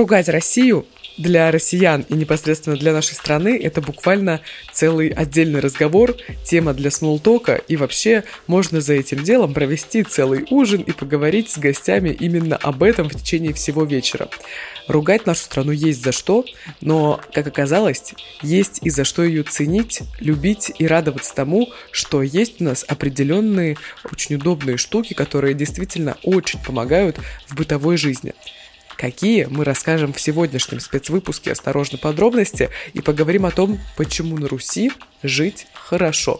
Ругать Россию для россиян и непосредственно для нашей страны это буквально целый отдельный разговор, тема для смолтока, и вообще можно за этим делом провести целый ужин и поговорить с гостями именно об этом в течение всего вечера. Ругать нашу страну есть за что, но, как оказалось, есть и за что ее ценить, любить и радоваться тому, что есть у нас определенные очень удобные штуки, которые действительно очень помогают в бытовой жизни. Какие, мы расскажем в сегодняшнем спецвыпуске «Осторожно, подробности» и поговорим о том, почему на Руси жить хорошо.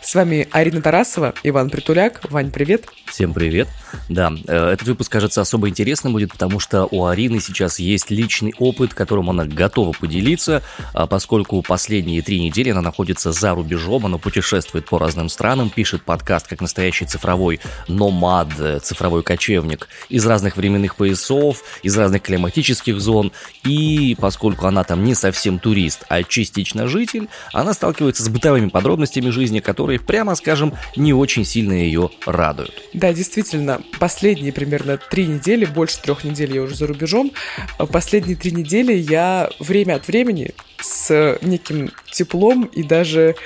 С вами Арина Тарасова, Иван Притуляк. Вань, привет. Всем привет. Да, э, этот выпуск, кажется, особо интересным будет, потому что у Арины сейчас есть личный опыт, которым она готова поделиться, а поскольку последние три недели она находится за рубежом, она путешествует по разным странам, пишет подкаст как настоящий цифровой номад, э, цифровой кочевник из разных временных поясов, из разных климатических зон, и поскольку она там не совсем турист, а частично житель, она сталкивается с бытовыми подробностями жизни, которые которые, прямо скажем, не очень сильно ее радуют. Да, действительно, последние примерно три недели, больше трех недель я уже за рубежом, последние три недели я время от времени с неким теплом и даже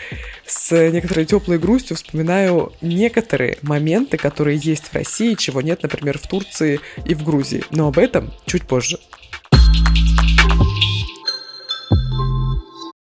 с некоторой теплой грустью вспоминаю некоторые моменты, которые есть в России, чего нет, например, в Турции и в Грузии. Но об этом чуть позже.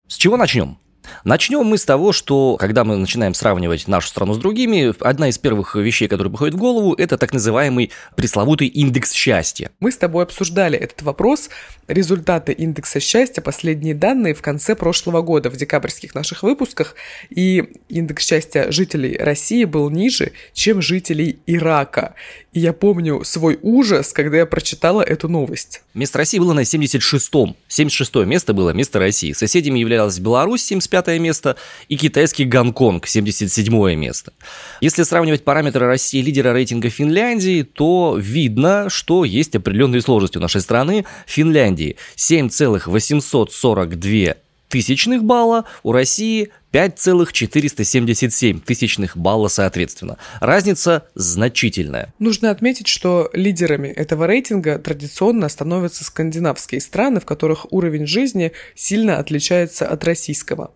С чего начнем? Начнем мы с того, что когда мы начинаем сравнивать нашу страну с другими, одна из первых вещей, которые приходит в голову, это так называемый пресловутый индекс счастья. Мы с тобой обсуждали этот вопрос, результаты индекса счастья, последние данные в конце прошлого года в декабрьских наших выпусках, и индекс счастья жителей России был ниже, чем жителей Ирака. И я помню свой ужас, когда я прочитала эту новость. Место России было на 76-м. 76 место было место России. Соседями являлась Беларусь, 75 место, и китайский Гонконг, 77 место. Если сравнивать параметры России лидера рейтинга Финляндии, то видно, что есть определенные сложности у нашей страны. Финляндии 7,842 тысячных балла, у России 5,477 тысячных балла соответственно. Разница значительная. Нужно отметить, что лидерами этого рейтинга традиционно становятся скандинавские страны, в которых уровень жизни сильно отличается от российского.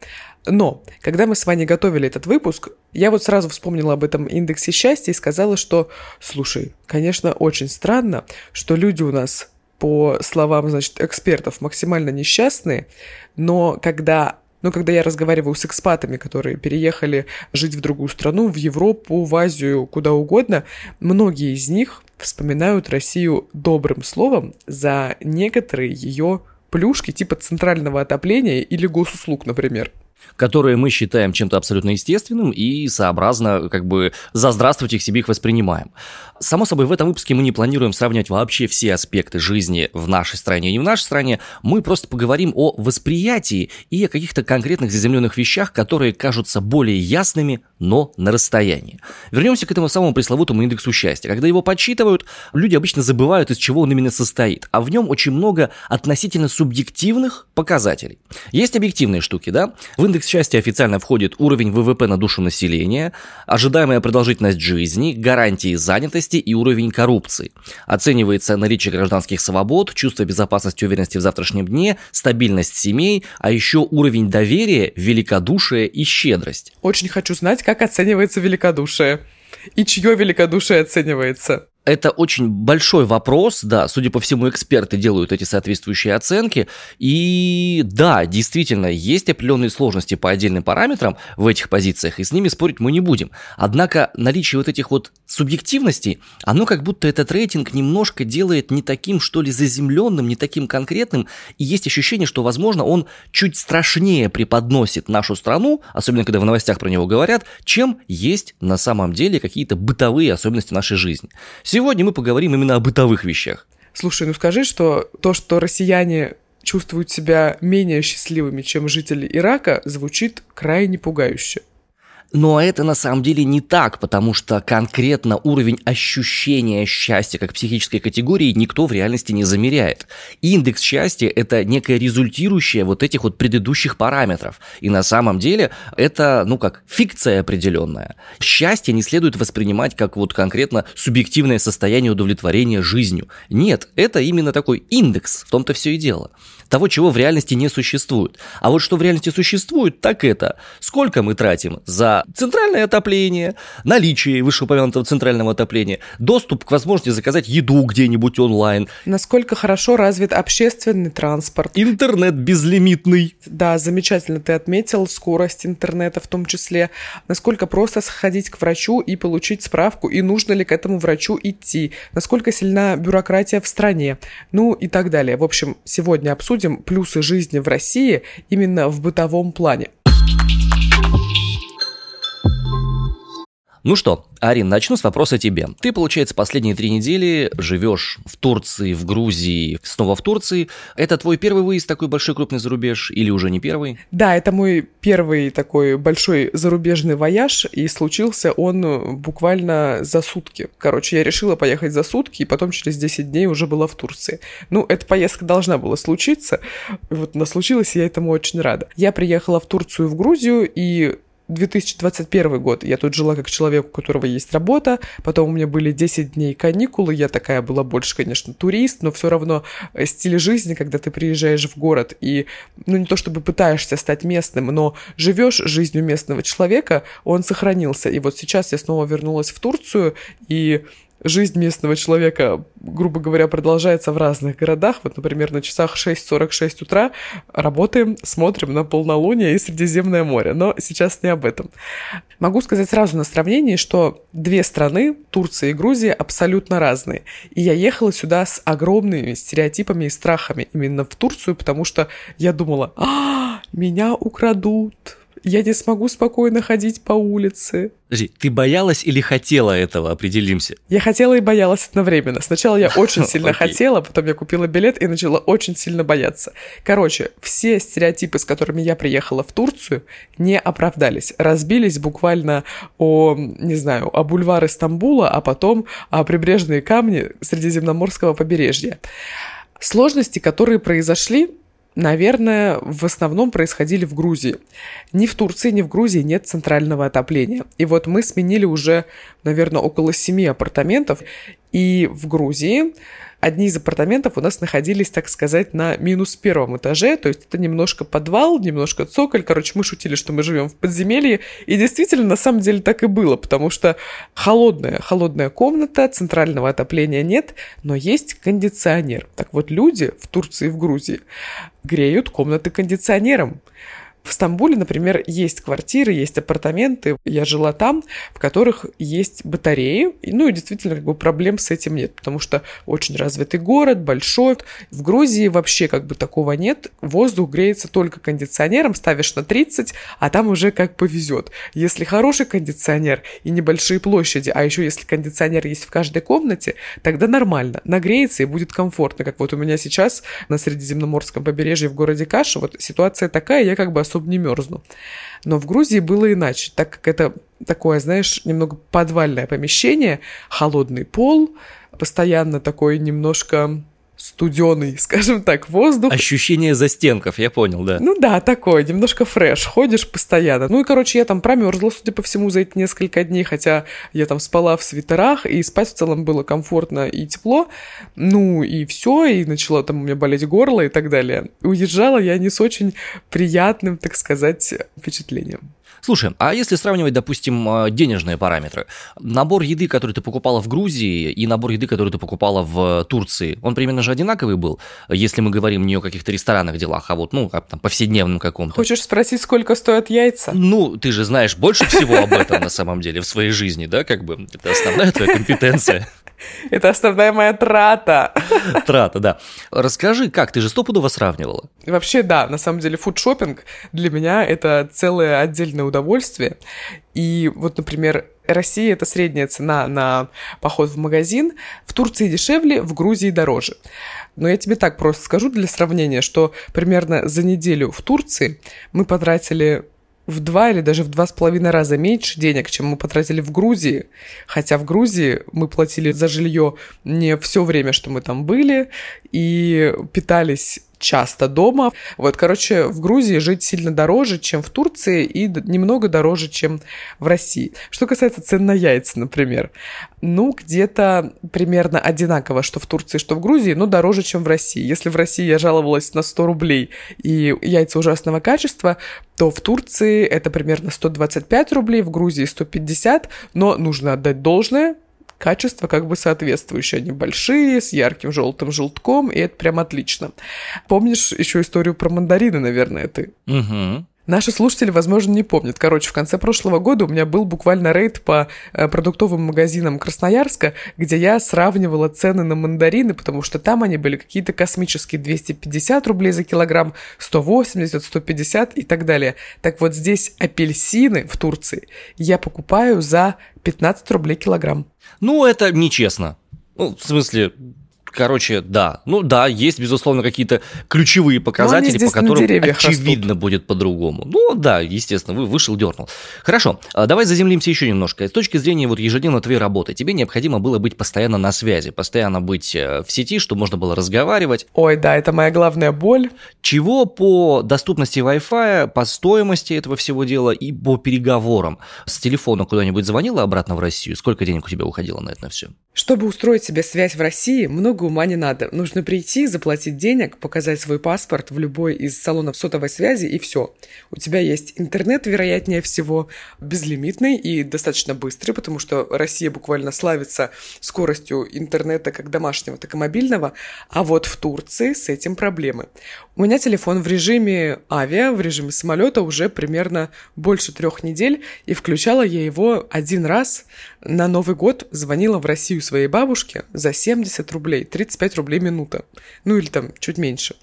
Но, когда мы с вами готовили этот выпуск, я вот сразу вспомнила об этом индексе счастья и сказала, что, слушай, конечно, очень странно, что люди у нас по словам, значит, экспертов, максимально несчастные, но когда но когда я разговариваю с экспатами, которые переехали жить в другую страну, в Европу, в Азию, куда угодно, многие из них вспоминают Россию добрым словом за некоторые ее плюшки типа центрального отопления или госуслуг, например которые мы считаем чем-то абсолютно естественным и сообразно как бы за здравствуйте к себе их воспринимаем. Само собой, в этом выпуске мы не планируем сравнивать вообще все аспекты жизни в нашей стране и не в нашей стране. Мы просто поговорим о восприятии и о каких-то конкретных заземленных вещах, которые кажутся более ясными, но на расстоянии. Вернемся к этому самому пресловутому индексу счастья. Когда его подсчитывают, люди обычно забывают, из чего он именно состоит, а в нем очень много относительно субъективных показателей. Есть объективные штуки, да? В индекс счастья официально входит уровень ВВП на душу населения, ожидаемая продолжительность жизни, гарантии занятости и уровень коррупции. Оценивается наличие гражданских свобод, чувство безопасности и уверенности в завтрашнем дне, стабильность семей, а еще уровень доверия, великодушие и щедрость. Очень хочу знать, как оценивается великодушие и чье великодушие оценивается. Это очень большой вопрос, да, судя по всему, эксперты делают эти соответствующие оценки, и да, действительно, есть определенные сложности по отдельным параметрам в этих позициях, и с ними спорить мы не будем. Однако наличие вот этих вот субъективностей, оно как будто этот рейтинг немножко делает не таким, что ли, заземленным, не таким конкретным, и есть ощущение, что, возможно, он чуть страшнее преподносит нашу страну, особенно когда в новостях про него говорят, чем есть на самом деле какие-то бытовые особенности нашей жизни. Сегодня мы поговорим именно о бытовых вещах. Слушай, ну скажи, что то, что россияне чувствуют себя менее счастливыми, чем жители Ирака, звучит крайне пугающе. Но это на самом деле не так, потому что конкретно уровень ощущения счастья как психической категории никто в реальности не замеряет. Индекс счастья – это некое результирующее вот этих вот предыдущих параметров. И на самом деле это, ну как, фикция определенная. Счастье не следует воспринимать как вот конкретно субъективное состояние удовлетворения жизнью. Нет, это именно такой индекс, в том-то все и дело того, чего в реальности не существует. А вот что в реальности существует, так это сколько мы тратим за центральное отопление, наличие вышеупомянутого центрального отопления, доступ к возможности заказать еду где-нибудь онлайн. Насколько хорошо развит общественный транспорт. Интернет безлимитный. Да, замечательно ты отметил скорость интернета в том числе. Насколько просто сходить к врачу и получить справку, и нужно ли к этому врачу идти. Насколько сильна бюрократия в стране. Ну и так далее. В общем, сегодня обсудим обсудим плюсы жизни в России именно в бытовом плане. Ну что, Арин, начну с вопроса тебе. Ты, получается, последние три недели живешь в Турции, в Грузии, снова в Турции. Это твой первый выезд такой большой крупный зарубеж или уже не первый? Да, это мой первый такой большой зарубежный вояж, и случился он буквально за сутки. Короче, я решила поехать за сутки, и потом через 10 дней уже была в Турции. Ну, эта поездка должна была случиться, вот она случилась, и я этому очень рада. Я приехала в Турцию, в Грузию, и 2021 год. Я тут жила как человек, у которого есть работа. Потом у меня были 10 дней каникулы. Я такая была больше, конечно, турист, но все равно э, стиль жизни, когда ты приезжаешь в город и, ну, не то чтобы пытаешься стать местным, но живешь жизнью местного человека, он сохранился. И вот сейчас я снова вернулась в Турцию, и жизнь местного человека, грубо говоря, продолжается в разных городах. Вот, например, на часах 6.46 утра работаем, смотрим на полнолуние и Средиземное море. Но сейчас не об этом. Могу сказать сразу на сравнении, что две страны, Турция и Грузия, абсолютно разные. И я ехала сюда с огромными стереотипами и страхами именно в Турцию, потому что я думала, а, меня украдут, я не смогу спокойно ходить по улице. Подожди, ты боялась или хотела этого, определимся? Я хотела и боялась одновременно. Сначала я очень сильно хотела, потом я купила билет и начала очень сильно бояться. Короче, все стереотипы, с которыми я приехала в Турцию, не оправдались. Разбились буквально о, не знаю, о бульвары Стамбула, а потом о прибрежные камни Средиземноморского побережья. Сложности, которые произошли, наверное, в основном происходили в Грузии. Ни в Турции, ни в Грузии нет центрального отопления. И вот мы сменили уже, наверное, около семи апартаментов. И в Грузии одни из апартаментов у нас находились, так сказать, на минус первом этаже, то есть это немножко подвал, немножко цоколь, короче, мы шутили, что мы живем в подземелье, и действительно, на самом деле так и было, потому что холодная, холодная комната, центрального отопления нет, но есть кондиционер. Так вот, люди в Турции и в Грузии греют комнаты кондиционером. В Стамбуле, например, есть квартиры, есть апартаменты, я жила там, в которых есть батареи, ну и действительно как бы проблем с этим нет, потому что очень развитый город, большой. В Грузии вообще как бы такого нет, воздух греется только кондиционером, ставишь на 30, а там уже как повезет. Если хороший кондиционер и небольшие площади, а еще если кондиционер есть в каждой комнате, тогда нормально, нагреется и будет комфортно, как вот у меня сейчас на Средиземноморском побережье в городе Каша, вот ситуация такая, я как бы особо не мерзну. Но в Грузии было иначе, так как это такое, знаешь, немного подвальное помещение, холодный пол, постоянно такой немножко студеный, скажем так, воздух. Ощущение застенков, я понял, да. Ну да, такое, немножко фреш, ходишь постоянно. Ну и, короче, я там промерзла, судя по всему, за эти несколько дней, хотя я там спала в свитерах, и спать в целом было комфортно и тепло. Ну и все, и начала там у меня болеть горло и так далее. Уезжала я не с очень приятным, так сказать, впечатлением. Слушай, а если сравнивать, допустим, э, денежные параметры, набор еды, который ты покупала в Грузии, и набор еды, который ты покупала в Турции, он примерно же одинаковый был, если мы говорим не о каких-то ресторанных делах, а вот, ну, как там, повседневном каком-то. Хочешь спросить, сколько стоят яйца? Ну, ты же знаешь больше всего об этом на самом деле в своей жизни, да, как бы, это основная твоя компетенция. Это основная моя трата. Трата, да. Расскажи, как ты же стопудово сравнивала? Вообще, да, на самом деле фудшопинг для меня это целое отдельное удовольствие. И вот, например, Россия это средняя цена на поход в магазин, в Турции дешевле, в Грузии дороже. Но я тебе так просто скажу для сравнения, что примерно за неделю в Турции мы потратили в два или даже в два с половиной раза меньше денег, чем мы потратили в Грузии. Хотя в Грузии мы платили за жилье не все время, что мы там были, и питались часто дома. Вот, короче, в Грузии жить сильно дороже, чем в Турции, и немного дороже, чем в России. Что касается цен на яйца, например, ну, где-то примерно одинаково, что в Турции, что в Грузии, но дороже, чем в России. Если в России я жаловалась на 100 рублей и яйца ужасного качества, то в Турции это примерно 125 рублей, в Грузии 150, но нужно отдать должное, качество как бы соответствующее. Они большие, с ярким желтым желтком, и это прям отлично. Помнишь еще историю про мандарины, наверное, ты? Угу. Наши слушатели, возможно, не помнят. Короче, в конце прошлого года у меня был буквально рейд по э, продуктовым магазинам Красноярска, где я сравнивала цены на мандарины, потому что там они были какие-то космические 250 рублей за килограмм, 180, 150 и так далее. Так вот здесь апельсины в Турции я покупаю за 15 рублей килограмм. Ну, это нечестно. Ну, в смысле, Короче, да. Ну да, есть, безусловно, какие-то ключевые показатели, по которым очевидно растут. будет по-другому. Ну да, естественно, вы вышел, дернул. Хорошо, а давай заземлимся еще немножко. С точки зрения вот ежедневно твоей работы, тебе необходимо было быть постоянно на связи, постоянно быть э, в сети, чтобы можно было разговаривать. Ой, да, это моя главная боль. Чего по доступности Wi-Fi, по стоимости этого всего дела и по переговорам? С телефона куда-нибудь звонила обратно в Россию? Сколько денег у тебя уходило на это на все? Чтобы устроить себе связь в России, много ума не надо. Нужно прийти, заплатить денег, показать свой паспорт в любой из салонов сотовой связи и все. У тебя есть интернет, вероятнее всего, безлимитный и достаточно быстрый, потому что Россия буквально славится скоростью интернета как домашнего, так и мобильного. А вот в Турции с этим проблемы. У меня телефон в режиме авиа, в режиме самолета уже примерно больше трех недель, и включала я его один раз на Новый год, звонила в Россию своей бабушке за 70 рублей, 35 рублей минута. Ну или там чуть меньше.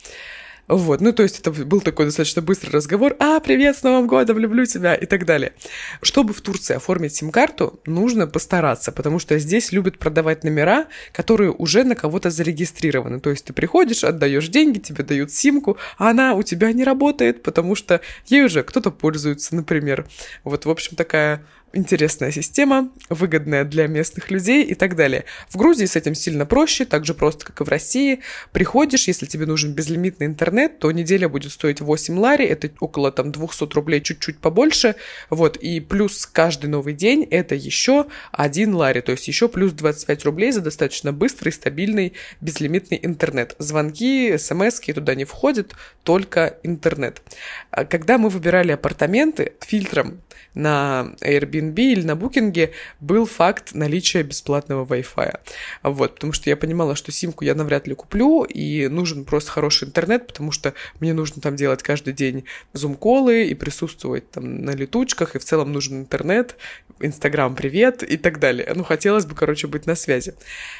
Вот, ну то есть это был такой достаточно быстрый разговор. А, привет, с Новым годом, люблю тебя и так далее. Чтобы в Турции оформить сим-карту, нужно постараться, потому что здесь любят продавать номера, которые уже на кого-то зарегистрированы. То есть ты приходишь, отдаешь деньги, тебе дают симку, а она у тебя не работает, потому что ей уже кто-то пользуется, например. Вот, в общем, такая интересная система, выгодная для местных людей и так далее. В Грузии с этим сильно проще, так же просто, как и в России. Приходишь, если тебе нужен безлимитный интернет, то неделя будет стоить 8 лари, это около там 200 рублей, чуть-чуть побольше, вот, и плюс каждый новый день это еще 1 лари, то есть еще плюс 25 рублей за достаточно быстрый, стабильный, безлимитный интернет. Звонки, смс туда не входят, только интернет. А когда мы выбирали апартаменты, фильтром на Airbnb или на Booking был факт наличия бесплатного Wi-Fi. Вот, потому что я понимала, что симку я навряд ли куплю, и нужен просто хороший интернет, потому что мне нужно там делать каждый день зум-колы и присутствовать там на летучках, и в целом нужен интернет, Инстаграм привет и так далее. Ну, хотелось бы, короче, быть на связи.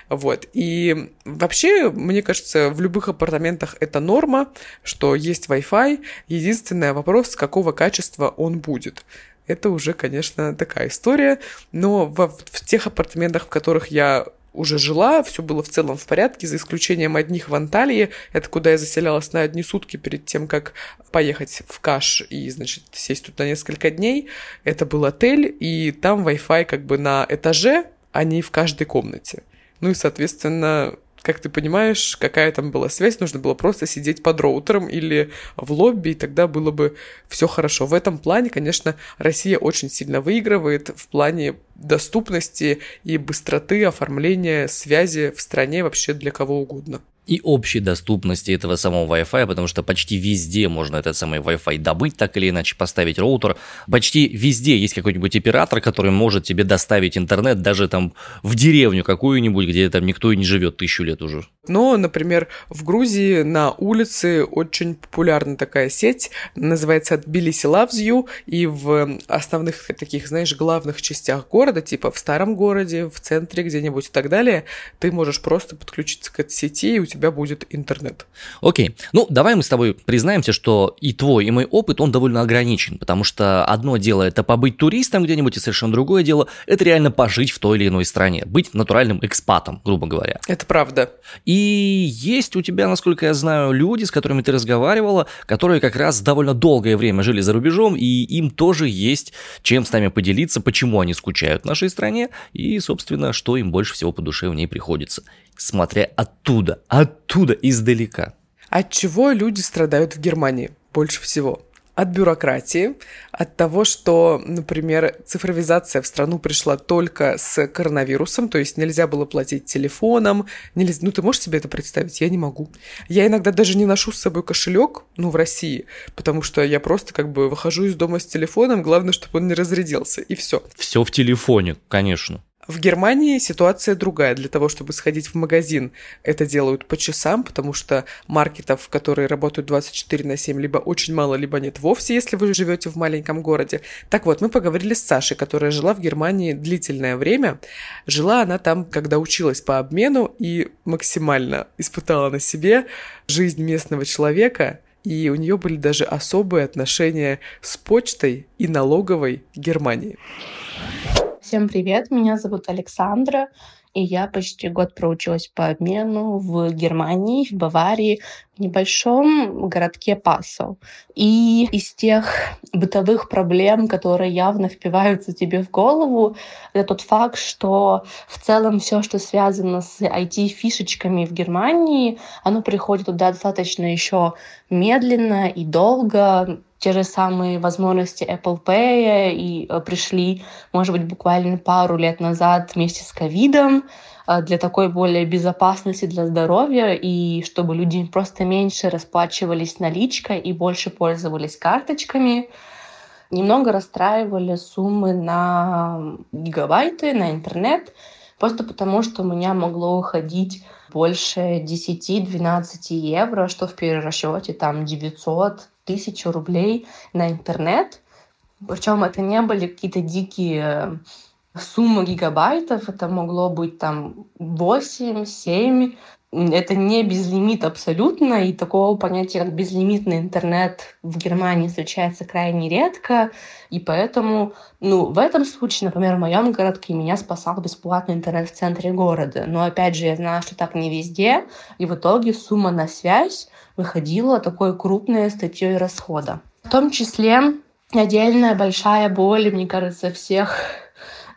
Вот. И вообще, мне кажется, в любых апартаментах это норма, что есть Wi-Fi. Единственный вопрос, какого качества он будет это уже, конечно, такая история. Но в, в тех апартаментах, в которых я уже жила, все было в целом в порядке, за исключением одних в Анталии, это куда я заселялась на одни сутки перед тем, как поехать в Каш и, значит, сесть тут на несколько дней. Это был отель, и там Wi-Fi как бы на этаже, а не в каждой комнате. Ну и, соответственно, как ты понимаешь, какая там была связь, нужно было просто сидеть под роутером или в лобби, и тогда было бы все хорошо. В этом плане, конечно, Россия очень сильно выигрывает в плане доступности и быстроты оформления связи в стране вообще для кого угодно и общей доступности этого самого Wi-Fi, потому что почти везде можно этот самый Wi-Fi добыть, так или иначе поставить роутер. Почти везде есть какой-нибудь оператор, который может тебе доставить интернет даже там в деревню какую-нибудь, где там никто и не живет тысячу лет уже. Но, например, в Грузии на улице очень популярна такая сеть, называется Loves You, и в основных таких, знаешь, главных частях города, типа в старом городе, в центре где-нибудь и так далее, ты можешь просто подключиться к этой сети, и у тебя будет интернет. Окей. Ну, давай мы с тобой признаемся, что и твой, и мой опыт, он довольно ограничен, потому что одно дело это побыть туристом где-нибудь, и совершенно другое дело это реально пожить в той или иной стране, быть натуральным экспатом, грубо говоря. Это правда. И есть у тебя, насколько я знаю, люди, с которыми ты разговаривала, которые как раз довольно долгое время жили за рубежом, и им тоже есть чем с нами поделиться, почему они скучают в нашей стране, и, собственно, что им больше всего по душе в ней приходится, смотря оттуда, оттуда, издалека. От чего люди страдают в Германии больше всего? от бюрократии, от того, что, например, цифровизация в страну пришла только с коронавирусом, то есть нельзя было платить телефоном, нельзя... ну ты можешь себе это представить? Я не могу. Я иногда даже не ношу с собой кошелек, ну, в России, потому что я просто как бы выхожу из дома с телефоном, главное, чтобы он не разрядился, и все. Все в телефоне, конечно. В Германии ситуация другая. Для того, чтобы сходить в магазин, это делают по часам, потому что маркетов, которые работают 24 на 7, либо очень мало, либо нет вовсе, если вы живете в маленьком городе. Так вот, мы поговорили с Сашей, которая жила в Германии длительное время. Жила она там, когда училась по обмену и максимально испытала на себе жизнь местного человека, и у нее были даже особые отношения с почтой и налоговой Германии. Всем привет, меня зовут Александра, и я почти год проучилась по обмену в Германии, в Баварии, в небольшом городке Пассел. И из тех бытовых проблем, которые явно впиваются тебе в голову, это тот факт, что в целом все, что связано с IT-фишечками в Германии, оно приходит туда достаточно еще медленно и долго, те же самые возможности Apple Pay и э, пришли, может быть, буквально пару лет назад вместе с ковидом э, для такой более безопасности для здоровья и чтобы люди просто меньше расплачивались наличкой и больше пользовались карточками. Немного расстраивали суммы на гигабайты, на интернет, просто потому что у меня могло уходить больше 10-12 евро, что в перерасчете там 900 тысячу рублей на интернет. Причем это не были какие-то дикие суммы гигабайтов, это могло быть там 8, 7, это не безлимит абсолютно, и такого понятия, как безлимитный интернет в Германии встречается крайне редко, и поэтому, ну, в этом случае, например, в моем городке меня спасал бесплатный интернет в центре города. Но, опять же, я знаю, что так не везде, и в итоге сумма на связь выходила такой крупной статьей расхода. В том числе отдельная большая боль, мне кажется, всех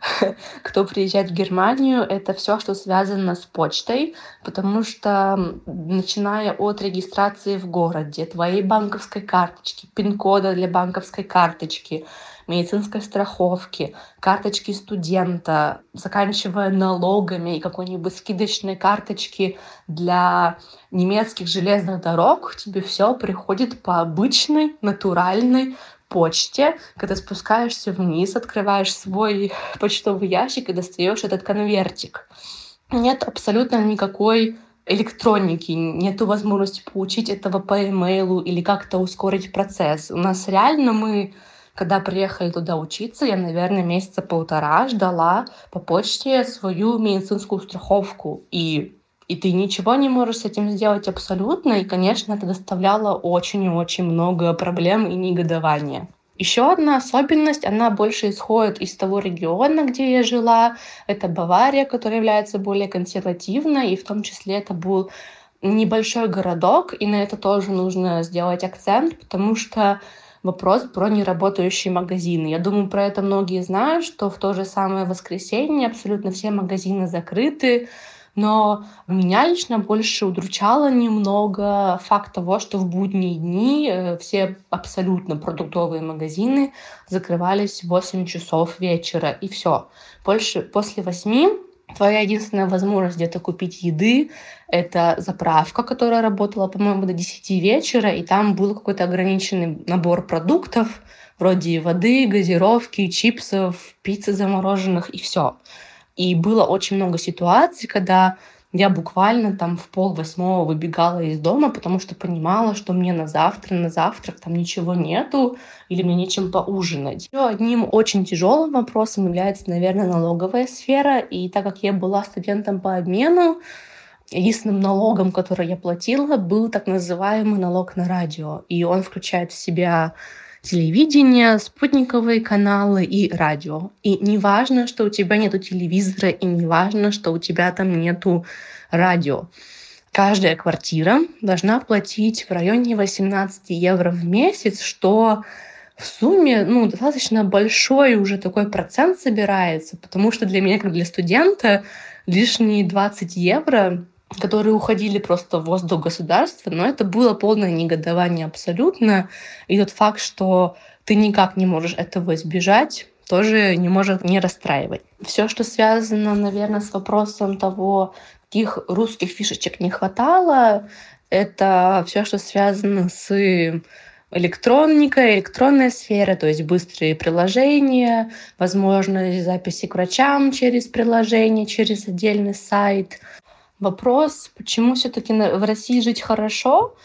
кто приезжает в Германию, это все, что связано с почтой, потому что начиная от регистрации в городе, твоей банковской карточки, пин-кода для банковской карточки, медицинской страховки, карточки студента, заканчивая налогами и какой-нибудь скидочной карточки для немецких железных дорог, тебе все приходит по обычной, натуральной почте, когда спускаешься вниз, открываешь свой почтовый ящик и достаешь этот конвертик. Нет абсолютно никакой электроники, нет возможности получить этого по имейлу или как-то ускорить процесс. У нас реально мы когда приехали туда учиться, я, наверное, месяца полтора ждала по почте свою медицинскую страховку. И и ты ничего не можешь с этим сделать абсолютно, и, конечно, это доставляло очень и очень много проблем и негодования. Еще одна особенность, она больше исходит из того региона, где я жила. Это Бавария, которая является более консервативной, и в том числе это был небольшой городок, и на это тоже нужно сделать акцент, потому что вопрос про неработающие магазины. Я думаю, про это многие знают, что в то же самое воскресенье абсолютно все магазины закрыты, но меня лично больше удручало немного факт того, что в будние дни э, все абсолютно продуктовые магазины закрывались в 8 часов вечера, и все. Больше после 8 твоя единственная возможность где-то купить еды — это заправка, которая работала, по-моему, до 10 вечера, и там был какой-то ограниченный набор продуктов, вроде воды, газировки, чипсов, пиццы замороженных, и все. И было очень много ситуаций, когда я буквально там в пол восьмого выбегала из дома, потому что понимала, что мне на завтра, на завтрак там ничего нету, или мне нечем поужинать. Еще одним очень тяжелым вопросом является, наверное, налоговая сфера. И так как я была студентом по обмену, единственным налогом, который я платила, был так называемый налог на радио. И он включает в себя телевидение, спутниковые каналы и радио. И не важно, что у тебя нету телевизора, и не важно, что у тебя там нету радио. каждая квартира должна платить в районе 18 евро в месяц, что в сумме ну, достаточно большой уже такой процент собирается, потому что для меня, как для студента, лишние 20 евро которые уходили просто в воздух государства, но это было полное негодование абсолютно. И тот факт, что ты никак не можешь этого избежать, тоже не может не расстраивать. Все, что связано, наверное, с вопросом того, каких русских фишечек не хватало, это все, что связано с электроника, электронная сфера, то есть быстрые приложения, возможность записи к врачам через приложение, через отдельный сайт. Вопрос, почему все-таки в России жить хорошо?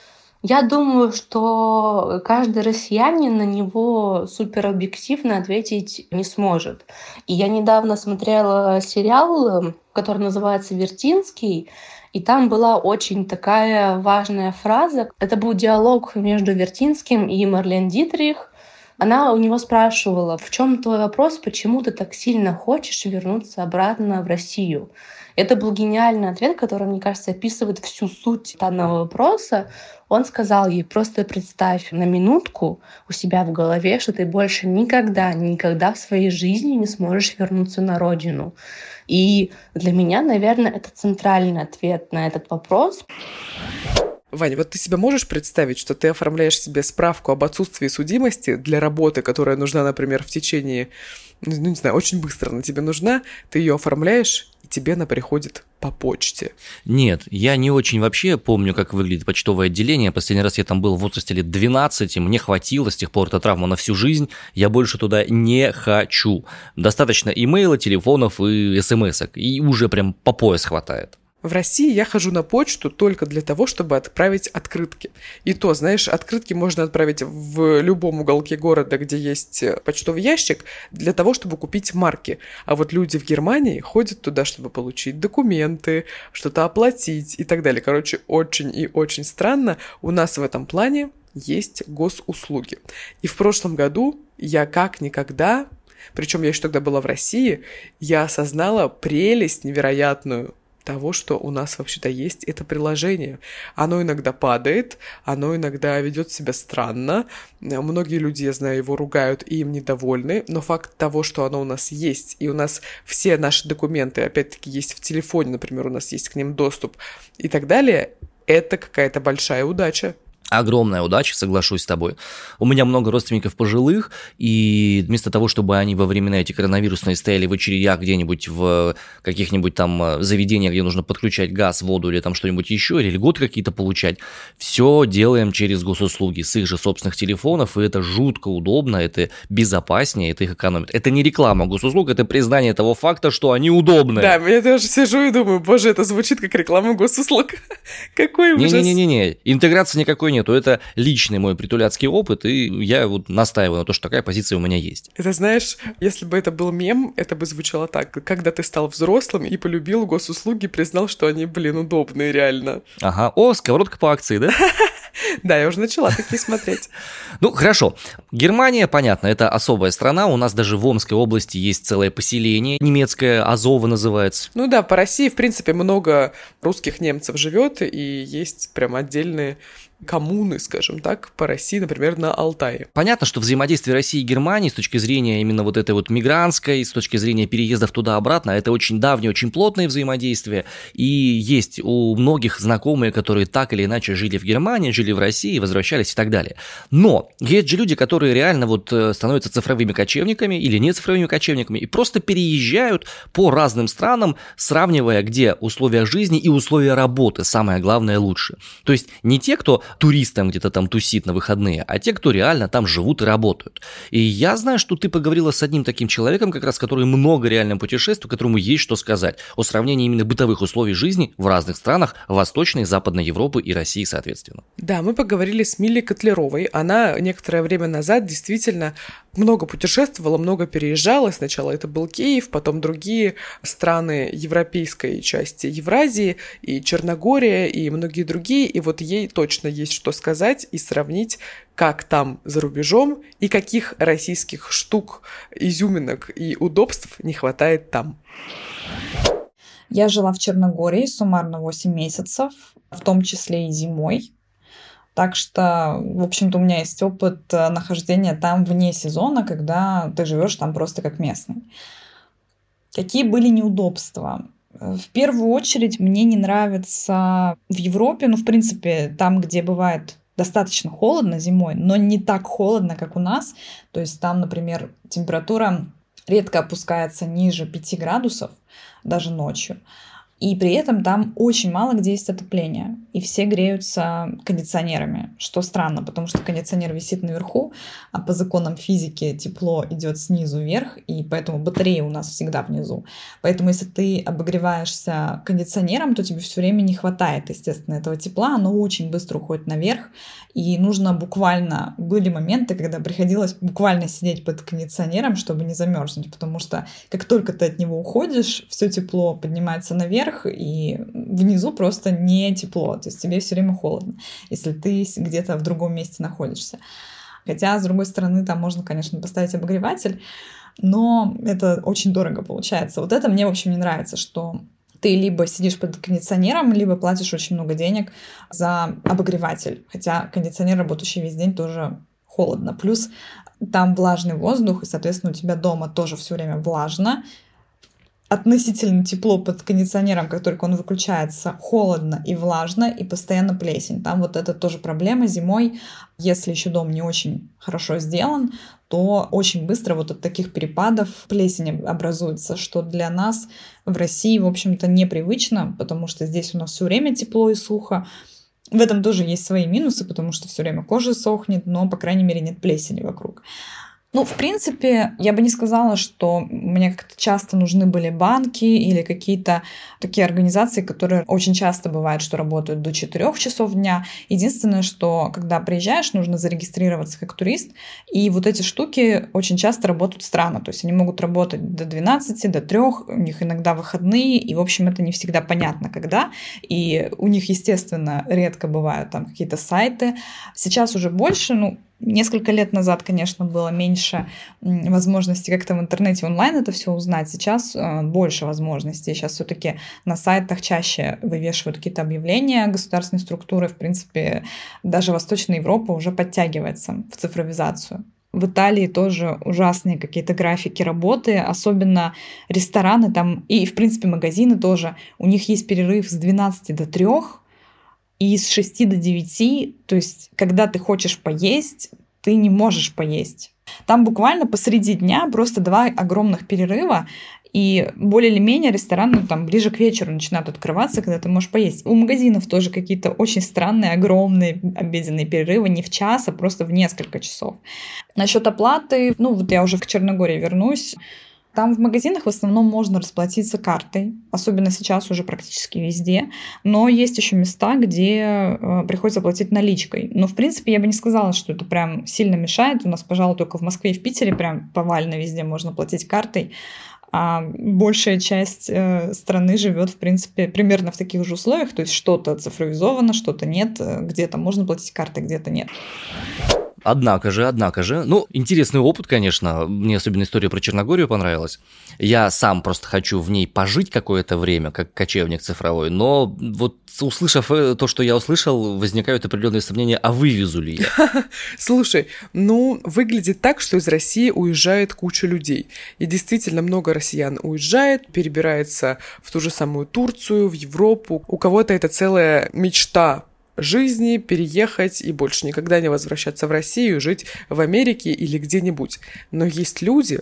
Я думаю, что каждый россиянин на него супер объективно ответить не сможет. И я недавно смотрела сериал, который называется «Вертинский», и там была очень такая важная фраза. Это был диалог между Вертинским и Марлен Дитрих. Она у него спрашивала, в чем твой вопрос, почему ты так сильно хочешь вернуться обратно в Россию? Это был гениальный ответ, который, мне кажется, описывает всю суть данного вопроса. Он сказал ей, просто представь на минутку у себя в голове, что ты больше никогда, никогда в своей жизни не сможешь вернуться на родину. И для меня, наверное, это центральный ответ на этот вопрос. Ваня, вот ты себя можешь представить, что ты оформляешь себе справку об отсутствии судимости для работы, которая нужна, например, в течение, ну, не знаю, очень быстро она тебе нужна, ты ее оформляешь, и тебе она приходит по почте. Нет, я не очень вообще помню, как выглядит почтовое отделение. Последний раз я там был в возрасте лет 12, и мне хватило, с тех пор эта травма на всю жизнь. Я больше туда не хочу. Достаточно имейла, телефонов и смс и уже прям по пояс хватает. В России я хожу на почту только для того, чтобы отправить открытки. И то, знаешь, открытки можно отправить в любом уголке города, где есть э, почтовый ящик, для того, чтобы купить марки. А вот люди в Германии ходят туда, чтобы получить документы, что-то оплатить и так далее. Короче, очень и очень странно. У нас в этом плане есть госуслуги. И в прошлом году я как никогда причем я еще тогда была в России, я осознала прелесть невероятную того, что у нас вообще-то есть это приложение. Оно иногда падает, оно иногда ведет себя странно. Многие люди, я знаю, его ругают и им недовольны, но факт того, что оно у нас есть, и у нас все наши документы, опять-таки, есть в телефоне, например, у нас есть к ним доступ и так далее, это какая-то большая удача. Огромная удача, соглашусь с тобой. У меня много родственников пожилых, и вместо того, чтобы они во времена эти коронавирусные стояли в очередях где-нибудь в каких-нибудь там э, заведениях, где нужно подключать газ, воду или там что-нибудь еще, или льготы какие-то получать, все делаем через госуслуги с их же собственных телефонов, и это жутко удобно, это безопаснее, это их экономит. Это не реклама госуслуг, это признание того факта, что они удобны. Да, я тоже сижу и думаю, боже, это звучит как реклама госуслуг. Какой ужас. Не-не-не, интеграции никакой нет то это личный мой притуляцкий опыт, и я вот настаиваю на то, что такая позиция у меня есть. Это знаешь, если бы это был мем, это бы звучало так. Когда ты стал взрослым и полюбил госуслуги, признал, что они, блин, удобные реально. Ага. О, сковородка по акции, да? Да, я уже начала такие смотреть. Ну, хорошо. Германия, понятно, это особая страна. У нас даже в Омской области есть целое поселение. Немецкое Азово называется. Ну да, по России, в принципе, много русских немцев живет, и есть прям отдельные коммуны, скажем так, по России, например, на Алтае. Понятно, что взаимодействие России и Германии с точки зрения именно вот этой вот мигрантской, с точки зрения переездов туда-обратно, это очень давнее, очень плотное взаимодействие, и есть у многих знакомые, которые так или иначе жили в Германии, жили в России, возвращались и так далее. Но есть же люди, которые реально вот э, становятся цифровыми кочевниками или не цифровыми кочевниками и просто переезжают по разным странам, сравнивая, где условия жизни и условия работы, самое главное, лучше. То есть не те, кто туристам где-то там тусит на выходные, а те, кто реально там живут и работают. И я знаю, что ты поговорила с одним таким человеком, как раз который много реально путешествует, которому есть что сказать о сравнении именно бытовых условий жизни в разных странах Восточной Западной Европы и России, соответственно. Да, мы поговорили с Милей Котлеровой. Она некоторое время назад действительно много путешествовала, много переезжала. Сначала это был Киев, потом другие страны европейской части Евразии, и Черногория, и многие другие. И вот ей точно есть что сказать и сравнить, как там за рубежом и каких российских штук, изюминок и удобств не хватает там. Я жила в Черногории суммарно 8 месяцев, в том числе и зимой. Так что, в общем-то, у меня есть опыт э, нахождения там вне сезона, когда ты живешь там просто как местный. Какие были неудобства? В первую очередь мне не нравится в Европе, ну, в принципе, там, где бывает достаточно холодно зимой, но не так холодно, как у нас. То есть там, например, температура редко опускается ниже 5 градусов, даже ночью. И при этом там очень мало где есть отопление. И все греются кондиционерами, что странно, потому что кондиционер висит наверху, а по законам физики тепло идет снизу вверх, и поэтому батарея у нас всегда внизу. Поэтому если ты обогреваешься кондиционером, то тебе все время не хватает, естественно, этого тепла, оно очень быстро уходит наверх, и нужно буквально... Были моменты, когда приходилось буквально сидеть под кондиционером, чтобы не замерзнуть, потому что как только ты от него уходишь, все тепло поднимается наверх, вверх, и внизу просто не тепло, то есть тебе все время холодно, если ты где-то в другом месте находишься. Хотя, с другой стороны, там можно, конечно, поставить обогреватель, но это очень дорого получается. Вот это мне, в общем, не нравится, что ты либо сидишь под кондиционером, либо платишь очень много денег за обогреватель. Хотя кондиционер, работающий весь день, тоже холодно. Плюс там влажный воздух, и, соответственно, у тебя дома тоже все время влажно, относительно тепло под кондиционером, как только он выключается, холодно и влажно, и постоянно плесень. Там вот это тоже проблема зимой. Если еще дом не очень хорошо сделан, то очень быстро вот от таких перепадов плесень образуется, что для нас в России, в общем-то, непривычно, потому что здесь у нас все время тепло и сухо. В этом тоже есть свои минусы, потому что все время кожа сохнет, но, по крайней мере, нет плесени вокруг. Ну, в принципе, я бы не сказала, что мне как-то часто нужны были банки или какие-то такие организации, которые очень часто бывает, что работают до 4 часов дня. Единственное, что когда приезжаешь, нужно зарегистрироваться как турист, и вот эти штуки очень часто работают странно. То есть они могут работать до 12, до 3, у них иногда выходные, и, в общем, это не всегда понятно, когда. И у них, естественно, редко бывают там какие-то сайты. Сейчас уже больше, ну, Несколько лет назад, конечно, было меньше возможностей как-то в интернете онлайн это все узнать. Сейчас э, больше возможностей. Сейчас все-таки на сайтах чаще вывешивают какие-то объявления государственной структуры. В принципе, даже Восточная Европа уже подтягивается в цифровизацию. В Италии тоже ужасные какие-то графики работы, особенно рестораны там и, в принципе, магазины тоже. У них есть перерыв с 12 до 3, и с 6 до 9, то есть когда ты хочешь поесть, ты не можешь поесть. Там буквально посреди дня просто два огромных перерыва, и более или менее рестораны там ближе к вечеру начинают открываться, когда ты можешь поесть. У магазинов тоже какие-то очень странные, огромные обеденные перерывы, не в час, а просто в несколько часов. Насчет оплаты, ну вот я уже к Черногории вернусь. Там в магазинах в основном можно расплатиться картой, особенно сейчас уже практически везде, но есть еще места, где э, приходится платить наличкой. Но, в принципе, я бы не сказала, что это прям сильно мешает. У нас, пожалуй, только в Москве и в Питере прям повально везде можно платить картой. А большая часть э, страны живет, в принципе, примерно в таких же условиях, то есть что-то цифровизовано, что-то нет, э, где-то можно платить картой, где-то нет. Однако же, однако же, ну, интересный опыт, конечно, мне особенно история про Черногорию понравилась. Я сам просто хочу в ней пожить какое-то время, как кочевник цифровой, но вот услышав э, то, что я услышал, возникают определенные сомнения, а вывезу ли я? Слушай, ну, выглядит так, что из России уезжает куча людей. И действительно много россиян уезжает, перебирается в ту же самую Турцию, в Европу. У кого-то это целая мечта жизни переехать и больше никогда не возвращаться в Россию, жить в Америке или где-нибудь. Но есть люди,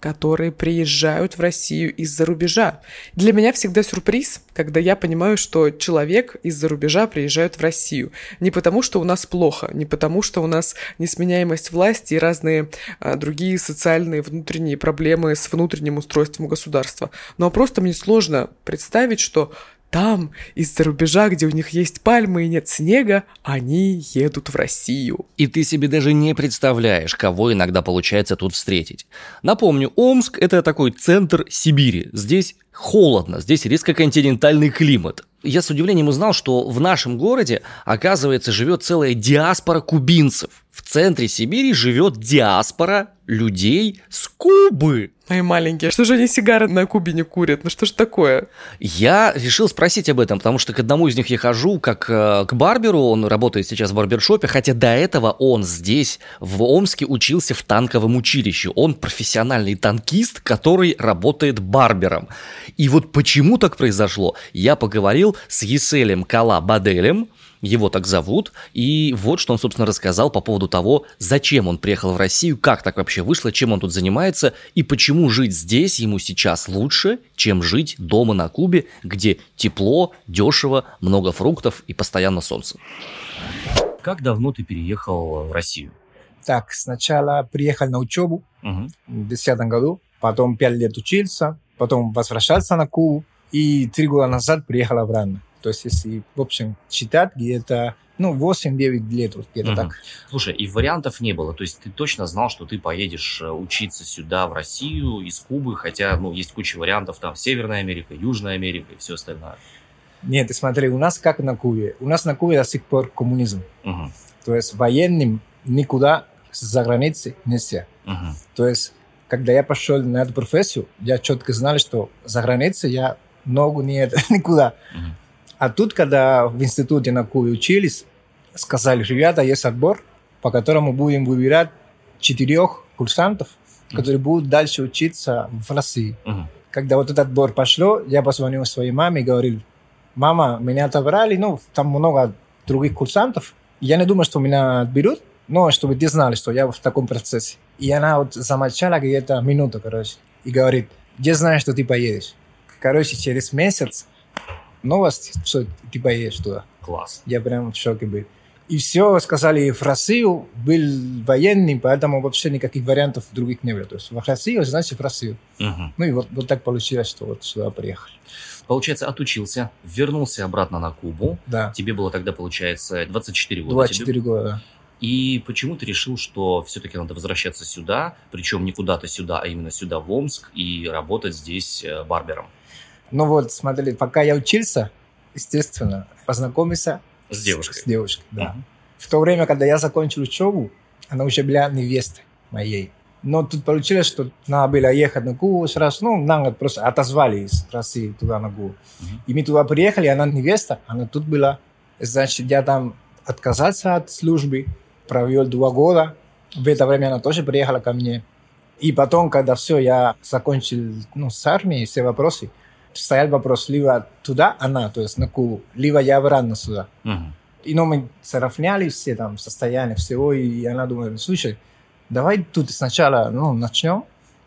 которые приезжают в Россию из-за рубежа. Для меня всегда сюрприз, когда я понимаю, что человек из-за рубежа приезжает в Россию. Не потому, что у нас плохо, не потому, что у нас несменяемость власти и разные а, другие социальные внутренние проблемы с внутренним устройством государства. Но просто мне сложно представить, что там, из-за рубежа, где у них есть пальмы и нет снега, они едут в Россию. И ты себе даже не представляешь, кого иногда получается тут встретить. Напомню, Омск – это такой центр Сибири. Здесь холодно, здесь резко континентальный климат. Я с удивлением узнал, что в нашем городе, оказывается, живет целая диаспора кубинцев – в центре Сибири живет диаспора людей с Кубы. Мои маленькие, что же они сигары на Кубе не курят? Ну что ж такое? Я решил спросить об этом, потому что к одному из них я хожу как э, к барберу, он работает сейчас в барбершопе, хотя до этого он здесь, в Омске, учился в танковом училище. Он профессиональный танкист, который работает барбером. И вот почему так произошло, я поговорил с Еселем Кала Баделем, его так зовут, и вот что он, собственно, рассказал по поводу того, зачем он приехал в Россию, как так вообще вышло, чем он тут занимается, и почему жить здесь ему сейчас лучше, чем жить дома на Кубе, где тепло, дешево, много фруктов и постоянно солнце. Как давно ты переехал в Россию? Так, сначала приехал на учебу угу. в 2010 году, потом пять лет учился, потом возвращался на Кубу, и три года назад приехал обратно. То есть, если, в общем, считать, где-то ну, 8-9 лет, вот где-то угу. так. Слушай, и вариантов не было, то есть ты точно знал, что ты поедешь э, учиться сюда, в Россию, из Кубы, хотя, ну, есть куча вариантов, там, Северная Америка, Южная Америка и все остальное. Нет, ты смотри, у нас как на Кубе? У нас на Кубе до сих пор коммунизм. Угу. То есть военным никуда за границей нельзя. Угу. То есть, когда я пошел на эту профессию, я четко знал, что за границей я ногу нет никуда. Угу. А тут, когда в институте на Кубе учились, сказали, ребята, есть отбор, по которому будем выбирать четырех курсантов, которые mm-hmm. будут дальше учиться в России. Mm-hmm. Когда вот этот отбор пошло, я позвонил своей маме и говорил, мама, меня отобрали, ну, там много других курсантов. Я не думаю, что меня отберут, но чтобы ты знали, что я в таком процессе. И она вот замолчала где-то минуту, короче, и говорит, я знаю, что ты поедешь. Короче, через месяц новость, что ты поедешь туда. Класс. Я прям в шоке был. И все, сказали, в Россию был военный, поэтому вообще никаких вариантов других не было. То есть в Россию, значит в Россию. Угу. Ну и вот, вот так получилось, что вот сюда приехали. Получается, отучился, вернулся обратно на Кубу. Да. Тебе было тогда, получается, 24 года. 24 тебе... года, да. И почему ты решил, что все-таки надо возвращаться сюда, причем не куда-то сюда, а именно сюда, в Омск, и работать здесь э, барбером? Ну вот, смотри, пока я учился, естественно, познакомился с девушкой. С девушкой, да. Uh-huh. В то время, когда я закончил учебу, она уже была невестой моей. Но тут получилось, что надо было ехать на Кубу сразу. Ну, нам просто отозвали из России туда на Кубу. Uh-huh. И мы туда приехали, она невеста, она тут была. Значит, я там отказался от службы, провел два года. В это время она тоже приехала ко мне. И потом, когда все, я закончил ну, с армией, все вопросы, стоял вопрос либо туда, она, то есть на Кубу, либо я обратно сюда. Uh-huh. И ну, мы сравняли все там состояние всего, и она думает, слушай, давай тут сначала ну, начнем,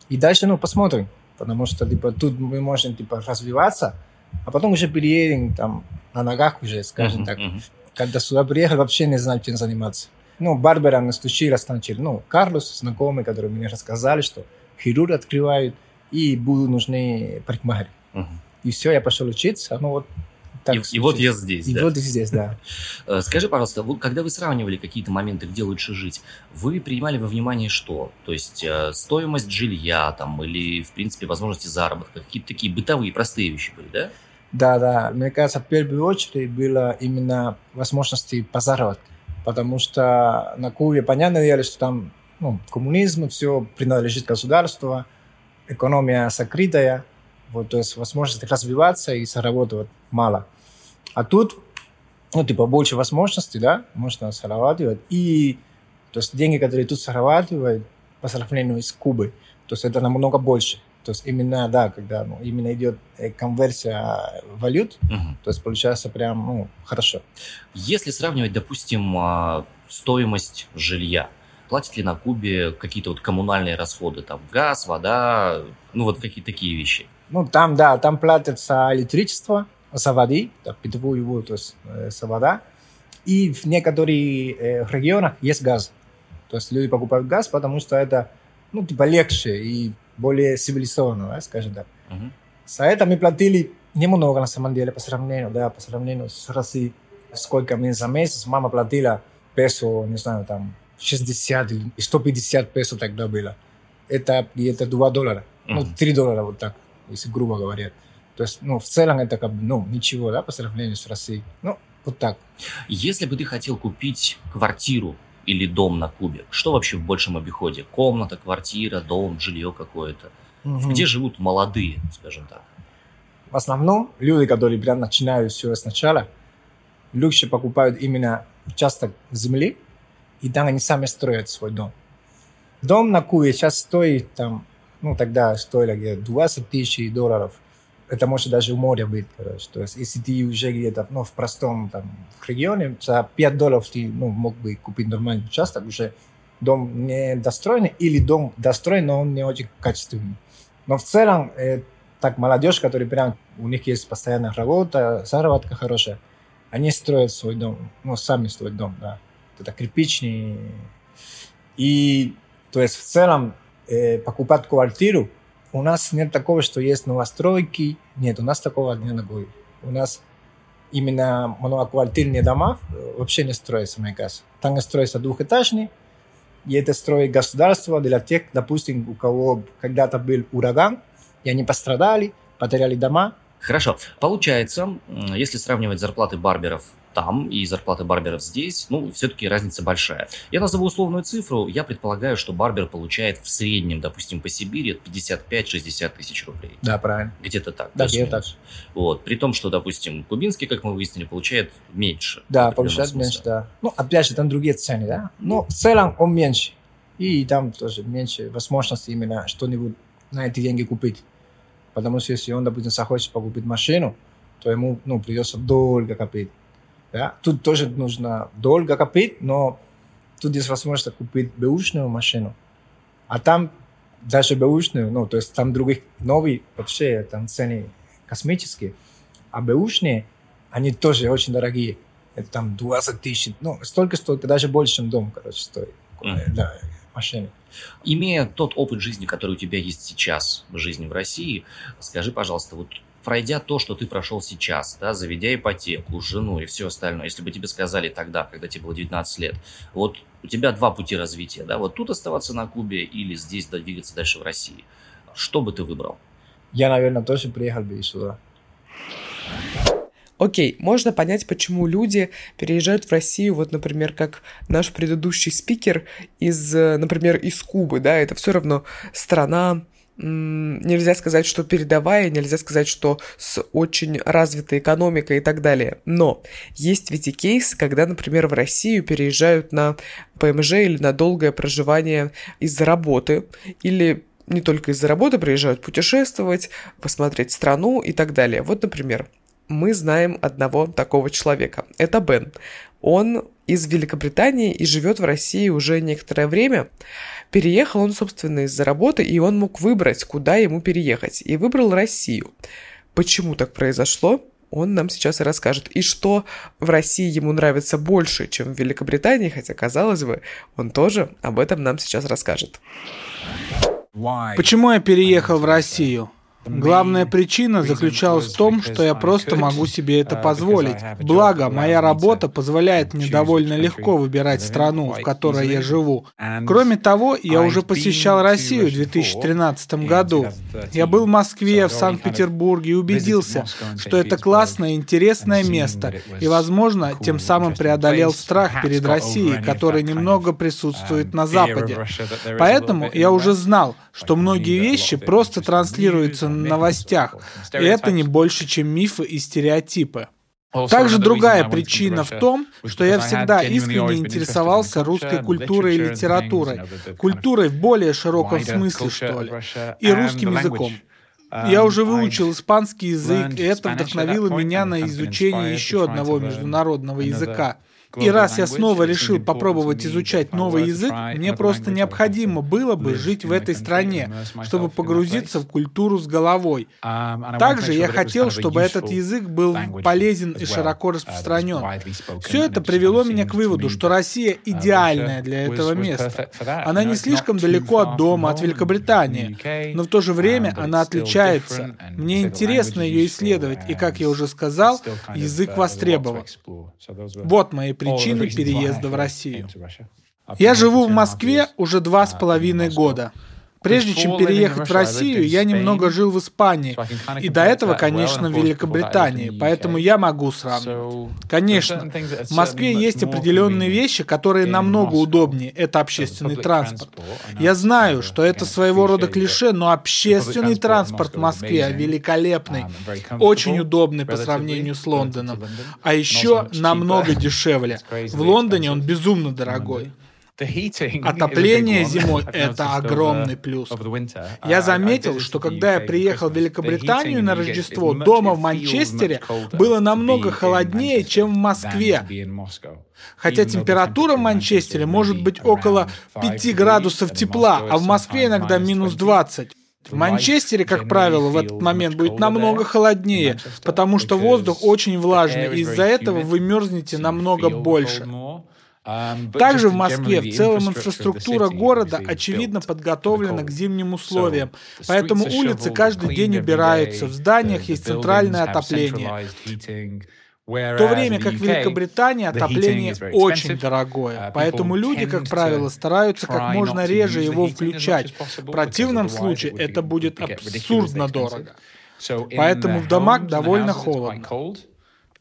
и дальше ну, посмотрим. Потому что типа, тут мы можем типа, развиваться, а потом уже переедем там, на ногах уже, скажем uh-huh, так. Uh-huh. Когда сюда приехал, вообще не знал, чем заниматься. Ну, Барбара нас случилось, начали. Ну, Карлос, знакомый, который мне рассказали, что хирург открывают, и будут нужны парикмахеры. Угу. И все, я пошел учиться. Ну вот так, и, и вот я здесь, и да? вот здесь, да. Э, скажи, пожалуйста, когда вы сравнивали какие-то моменты, где лучше жить, вы принимали во внимание что? То есть э, стоимость жилья там или, в принципе, возможности заработка, какие-то такие бытовые простые вещи были, да? Да, да. Мне кажется, в первую очередь было именно возможности по заработку. Потому что на Кубе, понятное дело, что там ну, коммунизм, все принадлежит государству, экономия закрытая, вот, то есть возможности развиваться и заработать мало. А тут, ну, типа, больше возможностей, да, можно зарабатывать. И, то есть, деньги, которые тут зарабатывают, по сравнению с Кубой, то есть, это намного больше. То есть, именно, да, когда ну, именно идет э, конверсия валют, угу. то есть, получается прям, ну, хорошо. Если сравнивать, допустим, а, стоимость жилья, платят ли на Кубе какие-то вот коммунальные расходы, там, газ, вода, ну, вот какие-то такие вещи? Ну, там, да, там платят за электричество, за воды, да, питьевую воду, то есть э, за вода. И в некоторых э, регионах есть газ. То есть люди покупают газ, потому что это, ну, типа легче и более цивилизованно, да, скажем так. Uh-huh. За это мы платили немного, на самом деле, по сравнению, да, по сравнению с Россией. Сколько мы за месяц мама платила песо, не знаю, там, 60 или 150 песо тогда было. Это где-то 2 доллара. Uh-huh. Ну, 3 доллара вот так если грубо говоря. То есть, ну, в целом это как бы, ну, ничего, да, по сравнению с Россией. Ну, вот так. Если бы ты хотел купить квартиру или дом на Кубе? Что вообще в большем обиходе? Комната, квартира, дом, жилье какое-то? Мгм. Где живут молодые, скажем так? В основном люди, которые прям начинают все сначала, лучше покупают именно участок земли, и там они сами строят свой дом. Дом на Кубе сейчас стоит там, ну тогда стоило где 20 тысяч долларов. Это может даже у моря быть, короче. То есть, если ты уже где-то ну, в простом там, в регионе, за 5 долларов ты ну, мог бы купить нормальный участок, уже дом не достроенный, или дом достроен, но он не очень качественный. Но в целом, э, так молодежь, которая прям, у них есть постоянная работа, заработка хорошая, они строят свой дом, ну, сами строят дом, да. Это кирпичный. И, то есть, в целом, э, покупать квартиру, у нас нет такого, что есть новостройки, нет, у нас такого не такого. У нас именно многоквартирные дома э, вообще не строятся, мне кажется. Там строятся двухэтажные, и это строит государство для тех, допустим, у кого когда-то был ураган, и они пострадали, потеряли дома. Хорошо. Получается, если сравнивать зарплаты барберов там и зарплаты барберов здесь, ну, все-таки разница большая. Я назову условную цифру. Я предполагаю, что барбер получает в среднем, допустим, по Сибири 55-60 тысяч рублей. Да, правильно. Где-то так. Да, где-то так. Вот. При том, что, допустим, кубинский, как мы выяснили, получает меньше. Да, получает смысле. меньше, да. Ну, опять же, там другие цены, да. Но в целом он меньше. И там тоже меньше возможности именно что-нибудь на эти деньги купить. Потому что если он, допустим, захочет покупить машину, то ему ну, придется долго копить. Да? Тут тоже нужно долго копить, но тут есть возможность купить бэушную машину. А там даже бэушную, ну, то есть там других новый вообще там цены космические. А бэушные, они тоже очень дорогие. Это там 20 тысяч, ну, столько стоит, даже больше, чем дом, короче, стоит. Мгм. Да, машины. Имея тот опыт жизни, который у тебя есть сейчас в жизни в России, скажи, пожалуйста, вот пройдя то, что ты прошел сейчас, да, заведя ипотеку, жену и все остальное, если бы тебе сказали тогда, когда тебе было 19 лет, вот у тебя два пути развития, да, вот тут оставаться на Кубе или здесь да, двигаться дальше в России, что бы ты выбрал? Я, наверное, тоже приехал бы сюда. Окей, можно понять, почему люди переезжают в Россию, вот, например, как наш предыдущий спикер из, э, например, из Кубы, да, это все равно страна, нельзя сказать, что передовая, нельзя сказать, что с очень развитой экономикой и так далее. Но есть ведь и кейсы, когда, например, в Россию переезжают на ПМЖ или на долгое проживание из-за работы, или не только из-за работы приезжают путешествовать, посмотреть страну и так далее. Вот, например, мы знаем одного такого человека. Это Бен. Он из Великобритании и живет в России уже некоторое время. Переехал он, собственно, из-за работы, и он мог выбрать, куда ему переехать. И выбрал Россию. Почему так произошло? Он нам сейчас и расскажет. И что в России ему нравится больше, чем в Великобритании, хотя, казалось бы, он тоже об этом нам сейчас расскажет. Почему я переехал в Россию? Главная причина заключалась в том, что я просто могу себе это позволить. Благо, моя работа позволяет мне довольно легко выбирать страну, в которой я живу. Кроме того, я уже посещал Россию в 2013 году. Я был в Москве, в Санкт-Петербурге и убедился, что это классное и интересное место, и, возможно, тем самым преодолел страх перед Россией, который немного присутствует на Западе. Поэтому я уже знал, что многие вещи просто транслируются новостях, и это не больше, чем мифы и стереотипы. Также другая причина в том, что я всегда искренне интересовался русской культурой и литературой, культурой в более широком смысле, что ли, и русским языком. Я уже выучил испанский язык, и это вдохновило меня на изучение еще одного международного языка. И раз я снова решил попробовать изучать новый язык, мне просто необходимо было бы жить в этой стране, чтобы погрузиться в культуру с головой. Также я хотел, чтобы этот язык был полезен и широко распространен. Все это привело меня к выводу, что Россия идеальная для этого места. Она не слишком далеко от дома, от Великобритании, но в то же время она отличается. Мне интересно ее исследовать, и, как я уже сказал, язык востребован. Вот мои причины переезда в Россию. Я живу в Москве уже два с половиной года. Прежде чем переехать в Россию, я немного жил в Испании, и до этого, конечно, в Великобритании, поэтому я могу сравнивать. Конечно, в Москве есть определенные вещи, которые намного удобнее. Это общественный транспорт. Я знаю, что это своего рода клише, но общественный транспорт в Москве великолепный, очень удобный по сравнению с Лондоном, а еще намного дешевле. В Лондоне он безумно дорогой. Отопление зимой – это огромный плюс. Я uh, заметил, что когда я приехал в Великобританию на Рождество, дома в Манчестере было намного холоднее, чем в Москве. Хотя температура в Манчестере может быть около 5 градусов тепла, а в Москве иногда минус 20. В Манчестере, как правило, в этот момент будет намного холоднее, потому что воздух очень влажный, и из-за этого вы мерзнете намного больше. Также в Москве в целом инфраструктура города очевидно подготовлена к зимним условиям, поэтому улицы каждый день убираются, в зданиях есть центральное отопление. В то время как в Великобритании отопление очень дорогое, uh, поэтому люди, как правило, стараются как можно реже его включать. В противном случае это будет абсурдно дорого. Поэтому в домах довольно холодно.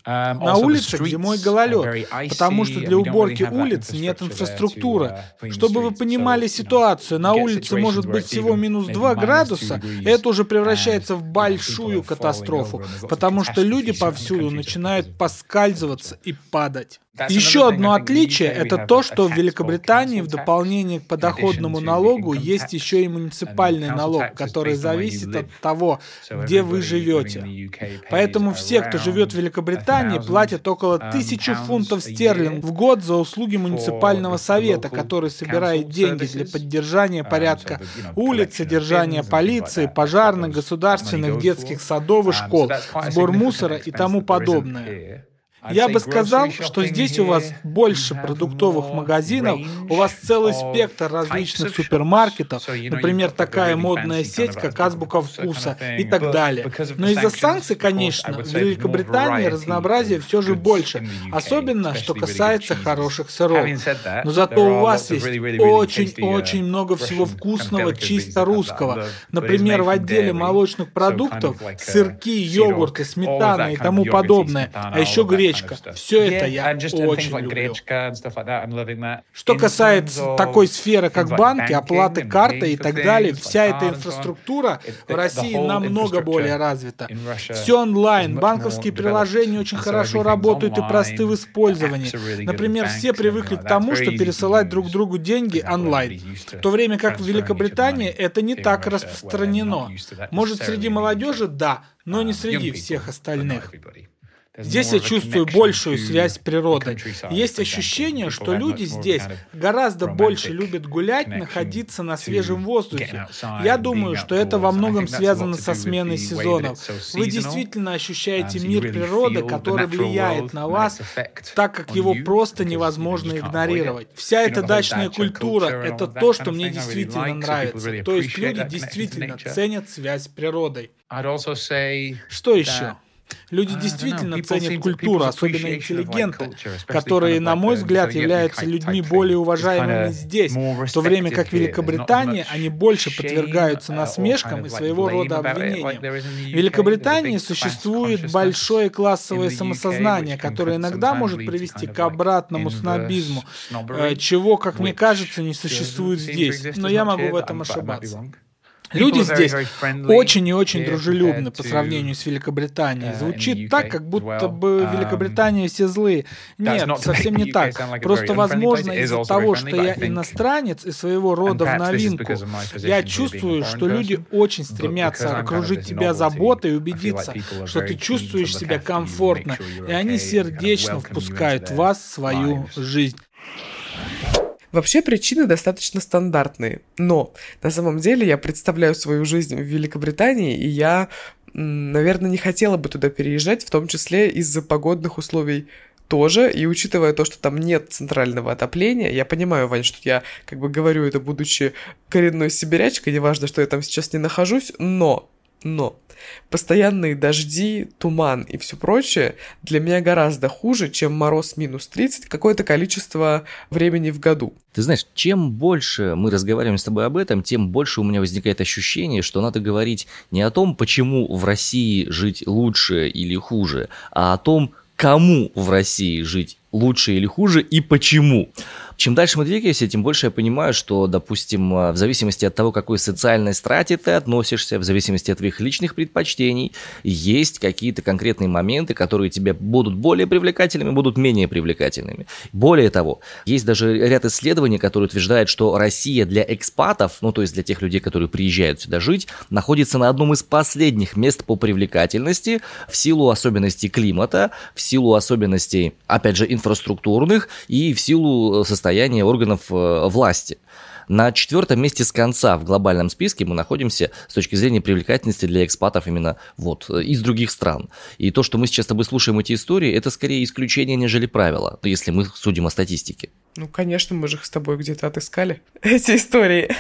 Um, На улицах зимой гололед, потому что для уборки улиц нет инфраструктуры. Uh, Чтобы вы понимали ситуацию, на улице может быть всего минус 2 градуса, это уже превращается в большую катастрофу, потому что люди повсюду начинают поскальзываться и падать. Еще одно отличие – это то, что в Великобритании в дополнение к подоходному налогу есть еще и муниципальный налог, который зависит от того, где вы живете. Поэтому все, кто живет в Великобритании, платят около тысячи фунтов стерлингов в год за услуги муниципального совета, который собирает деньги для поддержания порядка улиц, содержания полиции, пожарных, государственных, детских садов и школ, сбор мусора и тому подобное. Я бы сказал, что здесь у вас больше продуктовых магазинов, у вас целый спектр различных супермаркетов, например, такая модная сеть, как Азбука Вкуса и так далее. Но из-за санкций, конечно, в Великобритании разнообразие все же больше, особенно что касается хороших сыров. Но зато у вас есть очень-очень много всего вкусного, чисто русского. Например, в отделе молочных продуктов сырки, йогурты, сметана и тому подобное, а еще гречка гречка. Все это я очень люблю. Что касается такой сферы, как банки, оплаты картой и так далее, вся эта инфраструктура в России намного более развита. Все онлайн, банковские приложения очень хорошо работают и просты в использовании. Например, все привыкли к тому, что пересылать друг другу деньги онлайн, в то время как в Великобритании это не так распространено. Может, среди молодежи – да, но не среди всех остальных. Здесь я чувствую большую связь с природой. Есть ощущение, что люди здесь гораздо больше любят гулять, находиться на свежем воздухе. Я думаю, что это во многом связано со сменой сезонов. Вы действительно ощущаете мир природы, который влияет на вас, так как его просто невозможно игнорировать. Вся эта дачная культура — это то, что мне действительно нравится. То есть люди действительно ценят связь с природой. Что еще? Люди действительно ценят культуру, особенно интеллигенты, которые, на мой взгляд, являются людьми более уважаемыми здесь, в то время как в Великобритании они больше подвергаются насмешкам и своего рода обвинениям. В Великобритании существует большое классовое самосознание, которое иногда может привести к обратному снобизму, э, чего, как мне кажется, не существует здесь, но я могу в этом ошибаться. Люди здесь очень и очень дружелюбны по сравнению с Великобританией. Uh, Звучит так, как будто бы um, Великобритании все злые. Нет, совсем не так. Просто, возможно, из-за того, что я иностранец и своего рода в новинку, я чувствую, что люди очень стремятся окружить тебя заботой и убедиться, что ты чувствуешь себя комфортно, и они сердечно впускают вас в свою жизнь. Вообще причины достаточно стандартные, но на самом деле я представляю свою жизнь в Великобритании, и я, наверное, не хотела бы туда переезжать, в том числе из-за погодных условий тоже, и учитывая то, что там нет центрального отопления, я понимаю, Вань, что я как бы говорю это, будучи коренной сибирячкой, неважно, что я там сейчас не нахожусь, но, но, Постоянные дожди, туман и все прочее для меня гораздо хуже, чем мороз минус 30 какое-то количество времени в году. Ты знаешь, чем больше мы разговариваем с тобой об этом, тем больше у меня возникает ощущение, что надо говорить не о том, почему в России жить лучше или хуже, а о том, кому в России жить лучше или хуже и почему. Чем дальше мы двигаемся, тем больше я понимаю, что, допустим, в зависимости от того, какой социальной страте ты относишься, в зависимости от твоих личных предпочтений, есть какие-то конкретные моменты, которые тебе будут более привлекательными, будут менее привлекательными. Более того, есть даже ряд исследований, которые утверждают, что Россия для экспатов, ну то есть для тех людей, которые приезжают сюда жить, находится на одном из последних мест по привлекательности в силу особенностей климата, в силу особенностей, опять же, инфраструктурных и в силу состояния органов э, власти. На четвертом месте с конца в глобальном списке мы находимся с точки зрения привлекательности для экспатов именно вот из других стран. И то, что мы сейчас с тобой слушаем эти истории, это скорее исключение, нежели правило, если мы судим о статистике. Ну, конечно, мы же их с тобой где-то отыскали, эти истории.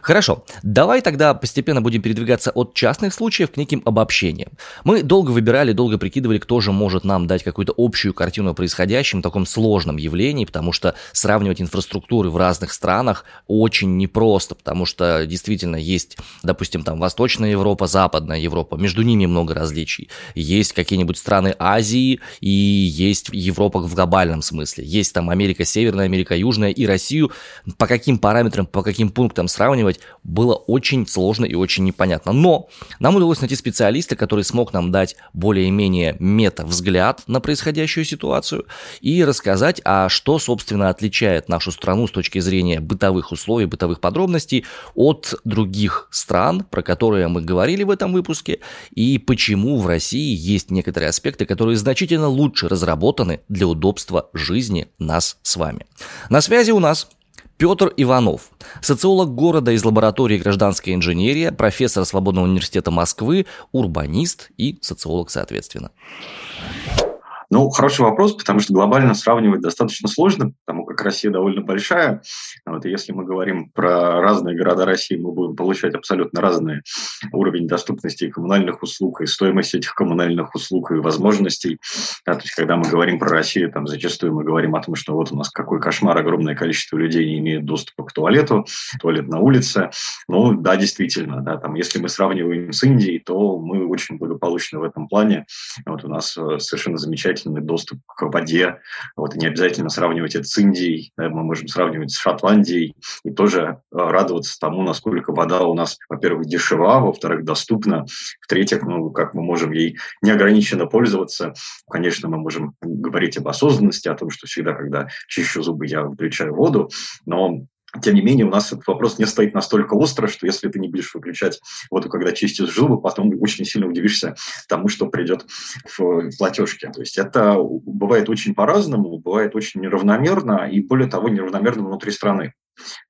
Хорошо, давай тогда постепенно будем передвигаться от частных случаев к неким обобщениям. Мы долго выбирали, долго прикидывали, кто же может нам дать какую-то общую картину о происходящем, таком сложном явлении, потому что сравнивать инфраструктуры в разных странах очень непросто, потому что действительно есть, допустим, там Восточная Европа, Западная Европа, между ними много различий. Есть какие-нибудь страны Азии и есть Европа в глобальном смысле. Есть там Америка Северная, Америка Южная и Россию, по каким параметрам, по каким пунктам сравнивать, было очень сложно и очень непонятно. Но нам удалось найти специалиста, который смог нам дать более-менее мета-взгляд на происходящую ситуацию и рассказать, а что, собственно, отличает нашу страну с точки зрения бытовых условий, бытовых подробностей от других стран, про которые мы говорили в этом выпуске, и почему в России есть некоторые аспекты, которые значительно лучше разработаны для удобства жизни нас с вами. На связи у нас Петр Иванов, социолог города из лаборатории гражданской инженерии, профессор Свободного университета Москвы, урбанист и социолог соответственно. Ну, хороший вопрос, потому что глобально сравнивать достаточно сложно, потому как Россия довольно большая. Вот, и если мы говорим про разные города России, мы будем получать абсолютно разный уровень доступности коммунальных услуг, и стоимость этих коммунальных услуг, и возможностей. Да, то есть, когда мы говорим про Россию, там зачастую мы говорим о том, что вот у нас какой кошмар, огромное количество людей не имеет доступа к туалету, туалет на улице. Ну, да, действительно, да, там, если мы сравниваем с Индией, то мы очень благополучны в этом плане. Вот у нас э, совершенно замечательно самостоятельный доступ к воде. Вот, и не обязательно сравнивать это с Индией, мы можем сравнивать с Шотландией и тоже э, радоваться тому, насколько вода у нас, во-первых, дешева, во-вторых, доступна, в-третьих, ну, как мы можем ей неограниченно пользоваться. Конечно, мы можем говорить об осознанности, о том, что всегда, когда чищу зубы, я включаю воду, но тем не менее, у нас этот вопрос не стоит настолько остро, что если ты не будешь выключать воду, когда чистишь зубы, потом очень сильно удивишься тому, что придет в платежке. То есть это бывает очень по-разному, бывает очень неравномерно и, более того, неравномерно внутри страны.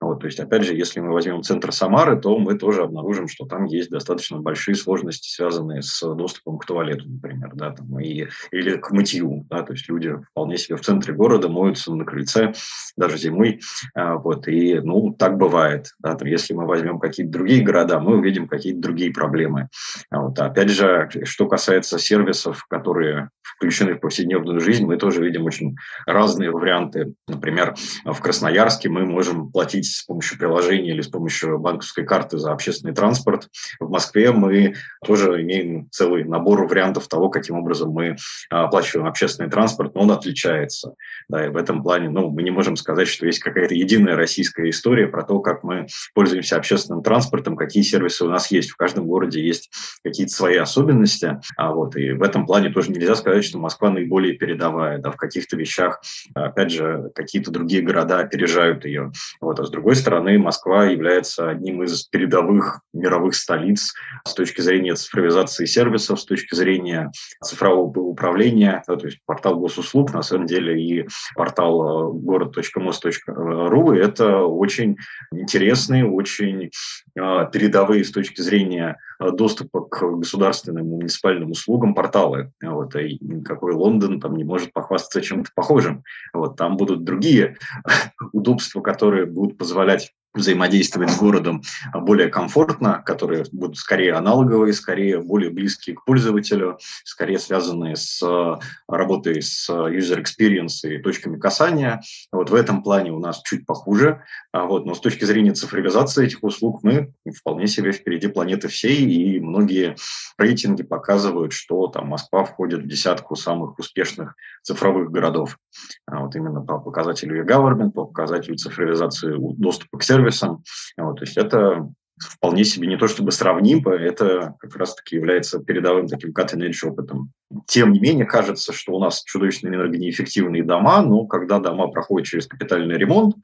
Вот, то есть, опять же, если мы возьмем центр Самары, то мы тоже обнаружим, что там есть достаточно большие сложности, связанные с доступом к туалету, например, да, там, и, или к мытью. Да, то есть люди вполне себе в центре города моются на крыльце даже зимой. А, вот, и ну, так бывает. Да, там, если мы возьмем какие-то другие города, мы увидим какие-то другие проблемы. А вот, опять же, что касается сервисов, которые включены в повседневную жизнь, мы тоже видим очень разные варианты. Например, в Красноярске мы можем платить с помощью приложения или с помощью банковской карты за общественный транспорт. В Москве мы тоже имеем целый набор вариантов того, каким образом мы оплачиваем общественный транспорт, но он отличается. Да, и в этом плане ну, мы не можем сказать, что есть какая-то единая российская история про то, как мы пользуемся общественным транспортом, какие сервисы у нас есть. В каждом городе есть какие-то свои особенности. А вот, и в этом плане тоже нельзя сказать, что Москва наиболее передовая. Да, в каких-то вещах, опять же, какие-то другие города опережают ее. Вот. А с другой стороны, Москва является одним из передовых мировых столиц с точки зрения цифровизации сервисов, с точки зрения цифрового управления. Да, то есть портал госуслуг, на самом деле, и портал э, город.мост.ру – это очень интересные, очень э, передовые с точки зрения э, доступа к государственным и муниципальным услугам порталы. Вот, и никакой Лондон там не может похвастаться чем-то похожим. Вот, там будут другие удобства, которые будут позволять взаимодействовать с городом более комфортно, которые будут скорее аналоговые, скорее более близкие к пользователю, скорее связанные с э, работой с user experience и точками касания. Вот в этом плане у нас чуть похуже. А вот, но с точки зрения цифровизации этих услуг мы вполне себе впереди планеты всей, и многие рейтинги показывают, что там Москва входит в десятку самых успешных цифровых городов. А вот именно по показателю e-government, по показателю цифровизации доступа к сервисам, сервисом. Вот, то есть это вполне себе не то чтобы сравнимо, это как раз-таки является передовым таким cutting-edge опытом. Тем не менее, кажется, что у нас чудовищно энергонеэффективные дома, но когда дома проходят через капитальный ремонт,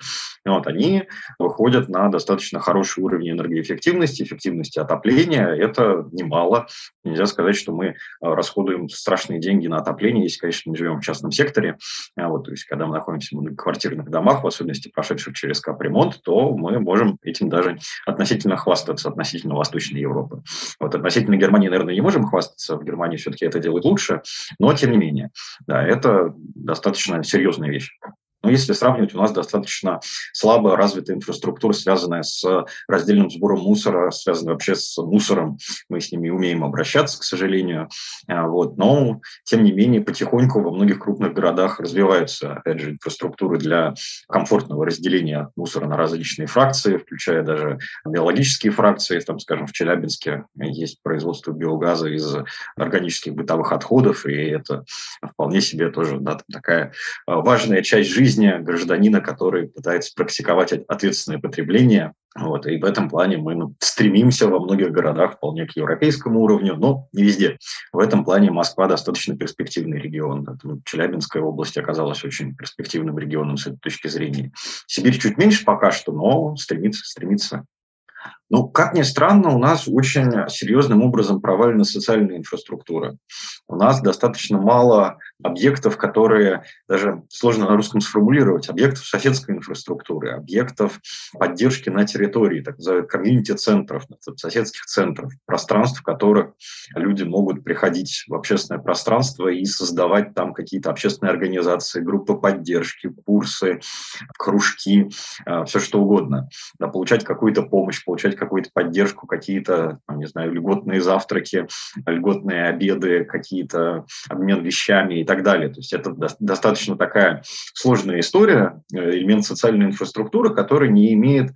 вот, они выходят на достаточно хороший уровень энергоэффективности, эффективности отопления. Это немало. Нельзя сказать, что мы а, расходуем страшные деньги на отопление, если, конечно, мы живем в частном секторе. А вот, то есть, когда мы находимся в квартирных домах, в особенности прошедших через капремонт, то мы можем этим даже относительно хвастаться, относительно Восточной Европы. Вот относительно Германии, наверное, не можем хвастаться. В Германии все-таки это делают лучше, но тем не менее, да, это достаточно серьезная вещь. Но если сравнивать, у нас достаточно слабо развитая инфраструктура, связанная с раздельным сбором мусора, связанная вообще с мусором. Мы с ними умеем обращаться, к сожалению. А, вот. Но, тем не менее, потихоньку во многих крупных городах развиваются, опять же, инфраструктуры для комфортного разделения мусора на различные фракции, включая даже биологические фракции. Там, скажем, в Челябинске есть производство биогаза из органических бытовых отходов, и это вполне себе тоже да, такая важная часть жизни, жизни гражданина, который пытается практиковать ответственное потребление. Вот, и в этом плане мы ну, стремимся во многих городах вполне к европейскому уровню, но не везде. В этом плане Москва достаточно перспективный регион. Челябинская область оказалась очень перспективным регионом с этой точки зрения. Сибирь чуть меньше пока что, но стремится, стремится ну, как ни странно, у нас очень серьезным образом провалена социальная инфраструктура. У нас достаточно мало объектов, которые даже сложно на русском сформулировать, объектов соседской инфраструктуры, объектов поддержки на территории, так называемых комьюнити-центров, соседских центров, пространств, в которых люди могут приходить в общественное пространство и создавать там какие-то общественные организации, группы поддержки, курсы, кружки, э, все что угодно, да, получать какую-то помощь, получать какую-то поддержку, какие-то, не знаю, льготные завтраки, льготные обеды, какие-то обмен вещами и так далее. То есть это достаточно такая сложная история, э, элемент социальной инфраструктуры, который не имеет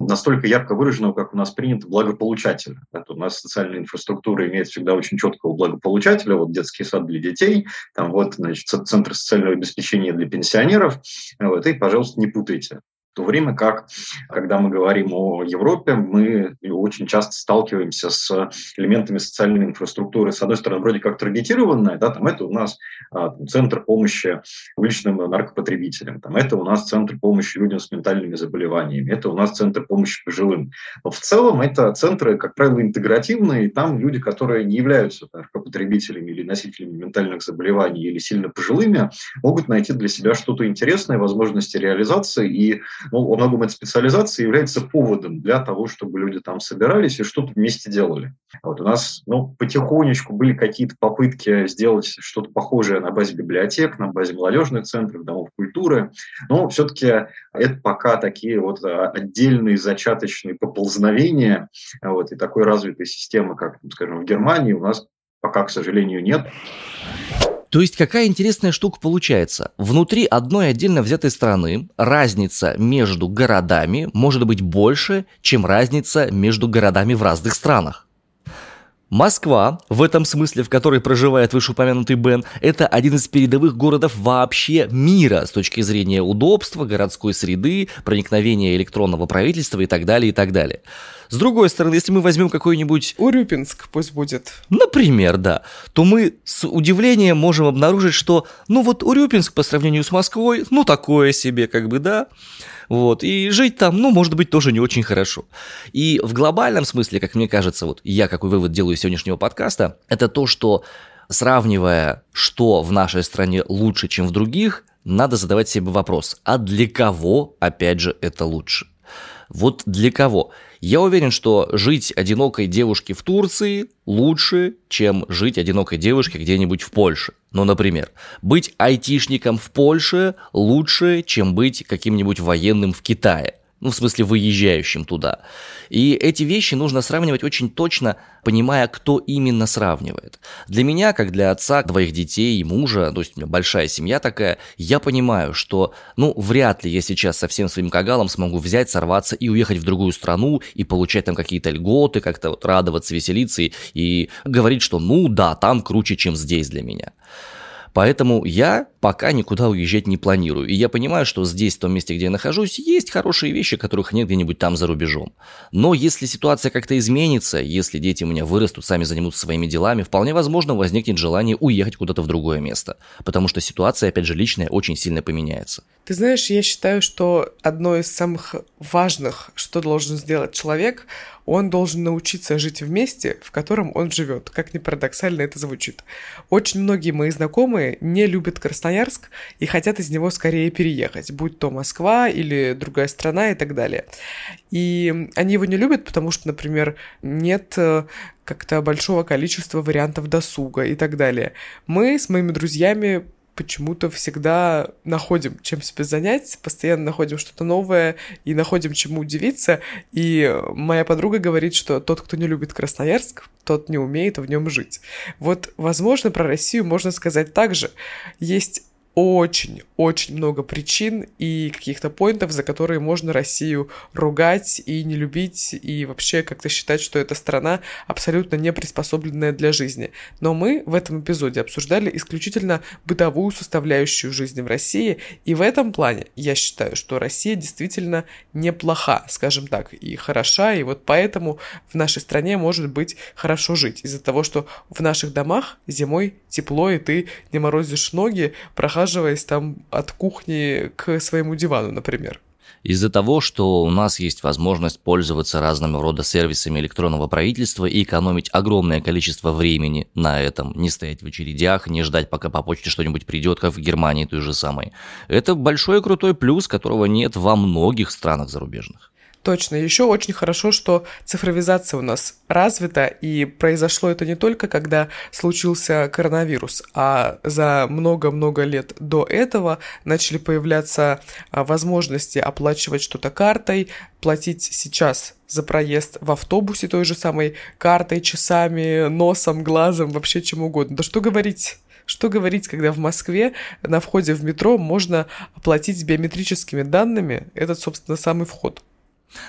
настолько ярко выраженного, как у нас принято, благополучателя. Это у нас социальная инфраструктура имеет всегда очень четкого благополучателя, вот детский сад для детей, там вот, значит, центр социального обеспечения для пенсионеров, вот, и, пожалуйста, не путайте. В то время как, когда мы говорим о Европе, мы очень часто сталкиваемся с элементами социальной инфраструктуры. С одной стороны, вроде как таргетированная, да, там это у нас а, центр помощи уличным наркопотребителям, там это у нас центр помощи людям с ментальными заболеваниями, это у нас центр помощи пожилым. Но в целом это центры, как правило, интегративные, и там люди, которые не являются наркопотребителями или носителями ментальных заболеваний или сильно пожилыми, могут найти для себя что-то интересное, возможности реализации и ну, во многом эта специализация является поводом для того, чтобы люди там собирались и что-то вместе делали. Вот у нас ну, потихонечку были какие-то попытки сделать что-то похожее на базе библиотек, на базе молодежных центров, домов культуры, но все-таки это пока такие вот а, отдельные зачаточные поползновения, вот, и такой развитой системы, как, скажем, в Германии у нас пока, к сожалению, нет. То есть какая интересная штука получается? Внутри одной отдельно взятой страны разница между городами может быть больше, чем разница между городами в разных странах. Москва, в этом смысле, в которой проживает вышеупомянутый Бен, это один из передовых городов вообще мира с точки зрения удобства, городской среды, проникновения электронного правительства и так далее, и так далее. С другой стороны, если мы возьмем какой-нибудь... Урюпинск пусть будет. Например, да. То мы с удивлением можем обнаружить, что, ну вот Урюпинск по сравнению с Москвой, ну такое себе, как бы, да. Вот, и жить там, ну, может быть, тоже не очень хорошо. И в глобальном смысле, как мне кажется, вот я какой вывод делаю из сегодняшнего подкаста, это то, что сравнивая, что в нашей стране лучше, чем в других, надо задавать себе вопрос, а для кого, опять же, это лучше? Вот для кого? Я уверен, что жить одинокой девушке в Турции лучше, чем жить одинокой девушке где-нибудь в Польше. Ну, например, быть айтишником в Польше лучше, чем быть каким-нибудь военным в Китае. Ну, в смысле, выезжающим туда. И эти вещи нужно сравнивать очень точно, понимая, кто именно сравнивает. Для меня, как для отца двоих детей и мужа, то есть у меня большая семья такая, я понимаю, что, ну, вряд ли я сейчас со всем своим кагалом смогу взять, сорваться и уехать в другую страну и получать там какие-то льготы, как-то вот радоваться, веселиться и, и говорить, что, ну, да, там круче, чем здесь для меня. Поэтому я пока никуда уезжать не планирую. И я понимаю, что здесь, в том месте, где я нахожусь, есть хорошие вещи, которых нет где-нибудь там за рубежом. Но если ситуация как-то изменится, если дети у меня вырастут, сами займутся своими делами, вполне возможно возникнет желание уехать куда-то в другое место. Потому что ситуация, опять же, личная очень сильно поменяется. Ты знаешь, я считаю, что одно из самых важных, что должен сделать человек, он должен научиться жить в месте, в котором он живет. Как ни парадоксально это звучит. Очень многие мои знакомые не любят Красноярск и хотят из него скорее переехать, будь то Москва или другая страна и так далее. И они его не любят, потому что, например, нет э, как-то большого количества вариантов досуга и так далее. Мы с моими друзьями почему-то всегда находим, чем себя занять, постоянно находим что-то новое и находим чему удивиться. И моя подруга говорит, что тот, кто не любит Красноярск, тот не умеет в нем жить. Вот, возможно, про Россию можно сказать так же. Есть очень-очень много причин и каких-то поинтов, за которые можно Россию ругать и не любить, и вообще как-то считать, что эта страна абсолютно не приспособленная для жизни. Но мы в этом эпизоде обсуждали исключительно бытовую составляющую жизни в России, и в этом плане я считаю, что Россия действительно неплоха, скажем так, и хороша, и вот поэтому в нашей стране может быть хорошо жить, из-за того, что в наших домах зимой тепло, и ты не морозишь ноги, прохаживаешься прохаживаясь там от кухни к своему дивану, например. Из-за того, что у нас есть возможность пользоваться разными рода сервисами электронного правительства и экономить огромное количество времени на этом, не стоять в очередях, не ждать, пока по почте что-нибудь придет, как в Германии той же самой. Это большой крутой плюс, которого нет во многих странах зарубежных. Точно. Еще очень хорошо, что цифровизация у нас развита, и произошло это не только когда случился коронавирус, а за много-много лет до этого начали появляться а, возможности оплачивать что-то картой, платить сейчас за проезд в автобусе той же самой картой, часами, носом, глазом, вообще чем угодно. Да что говорить? Что говорить, когда в Москве на входе в метро можно оплатить биометрическими данными этот, собственно, самый вход?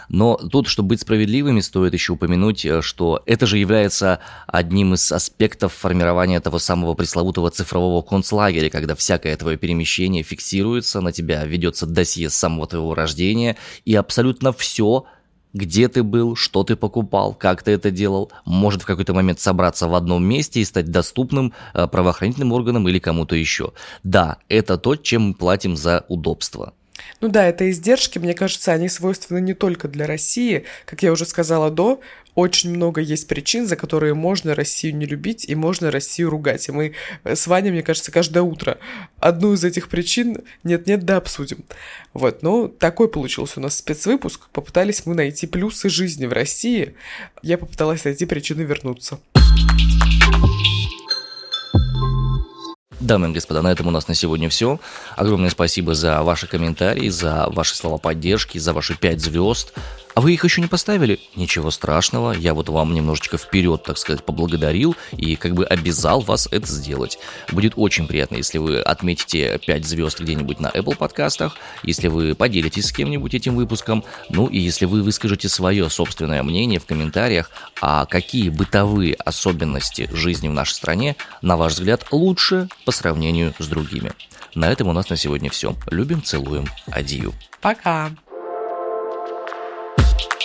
Но тут, чтобы быть справедливыми, стоит еще упомянуть, э, что это же является одним из аспектов формирования того самого пресловутого цифрового концлагеря, когда всякое твое перемещение фиксируется, на тебя ведется досье с самого твоего рождения, и абсолютно все где ты был, что ты покупал, как ты это делал, может в какой-то момент собраться в одном месте и стать доступным э, правоохранительным органам или кому-то еще. Да, это то, чем мы платим за удобство. Ну да, это издержки, мне кажется, они свойственны не только для России. Как я уже сказала до, очень много есть причин, за которые можно Россию не любить и можно Россию ругать. И мы с Ваней, мне кажется, каждое утро одну из этих причин нет-нет, да обсудим. Вот, ну, такой получился у нас спецвыпуск. Попытались мы найти плюсы жизни в России. Я попыталась найти причины вернуться. Дамы и господа, на этом у нас на сегодня все. Огромное спасибо за ваши комментарии, за ваши слова поддержки, за ваши пять звезд. А вы их еще не поставили? Ничего страшного, я вот вам немножечко вперед, так сказать, поблагодарил и как бы обязал вас это сделать. Будет очень приятно, если вы отметите 5 звезд где-нибудь на Apple подкастах, если вы поделитесь с кем-нибудь этим выпуском, ну и если вы выскажете свое собственное мнение в комментариях, а какие бытовые особенности жизни в нашей стране, на ваш взгляд, лучше по сравнению с другими. На этом у нас на сегодня все. Любим, целуем, адью. Пока. Thank you.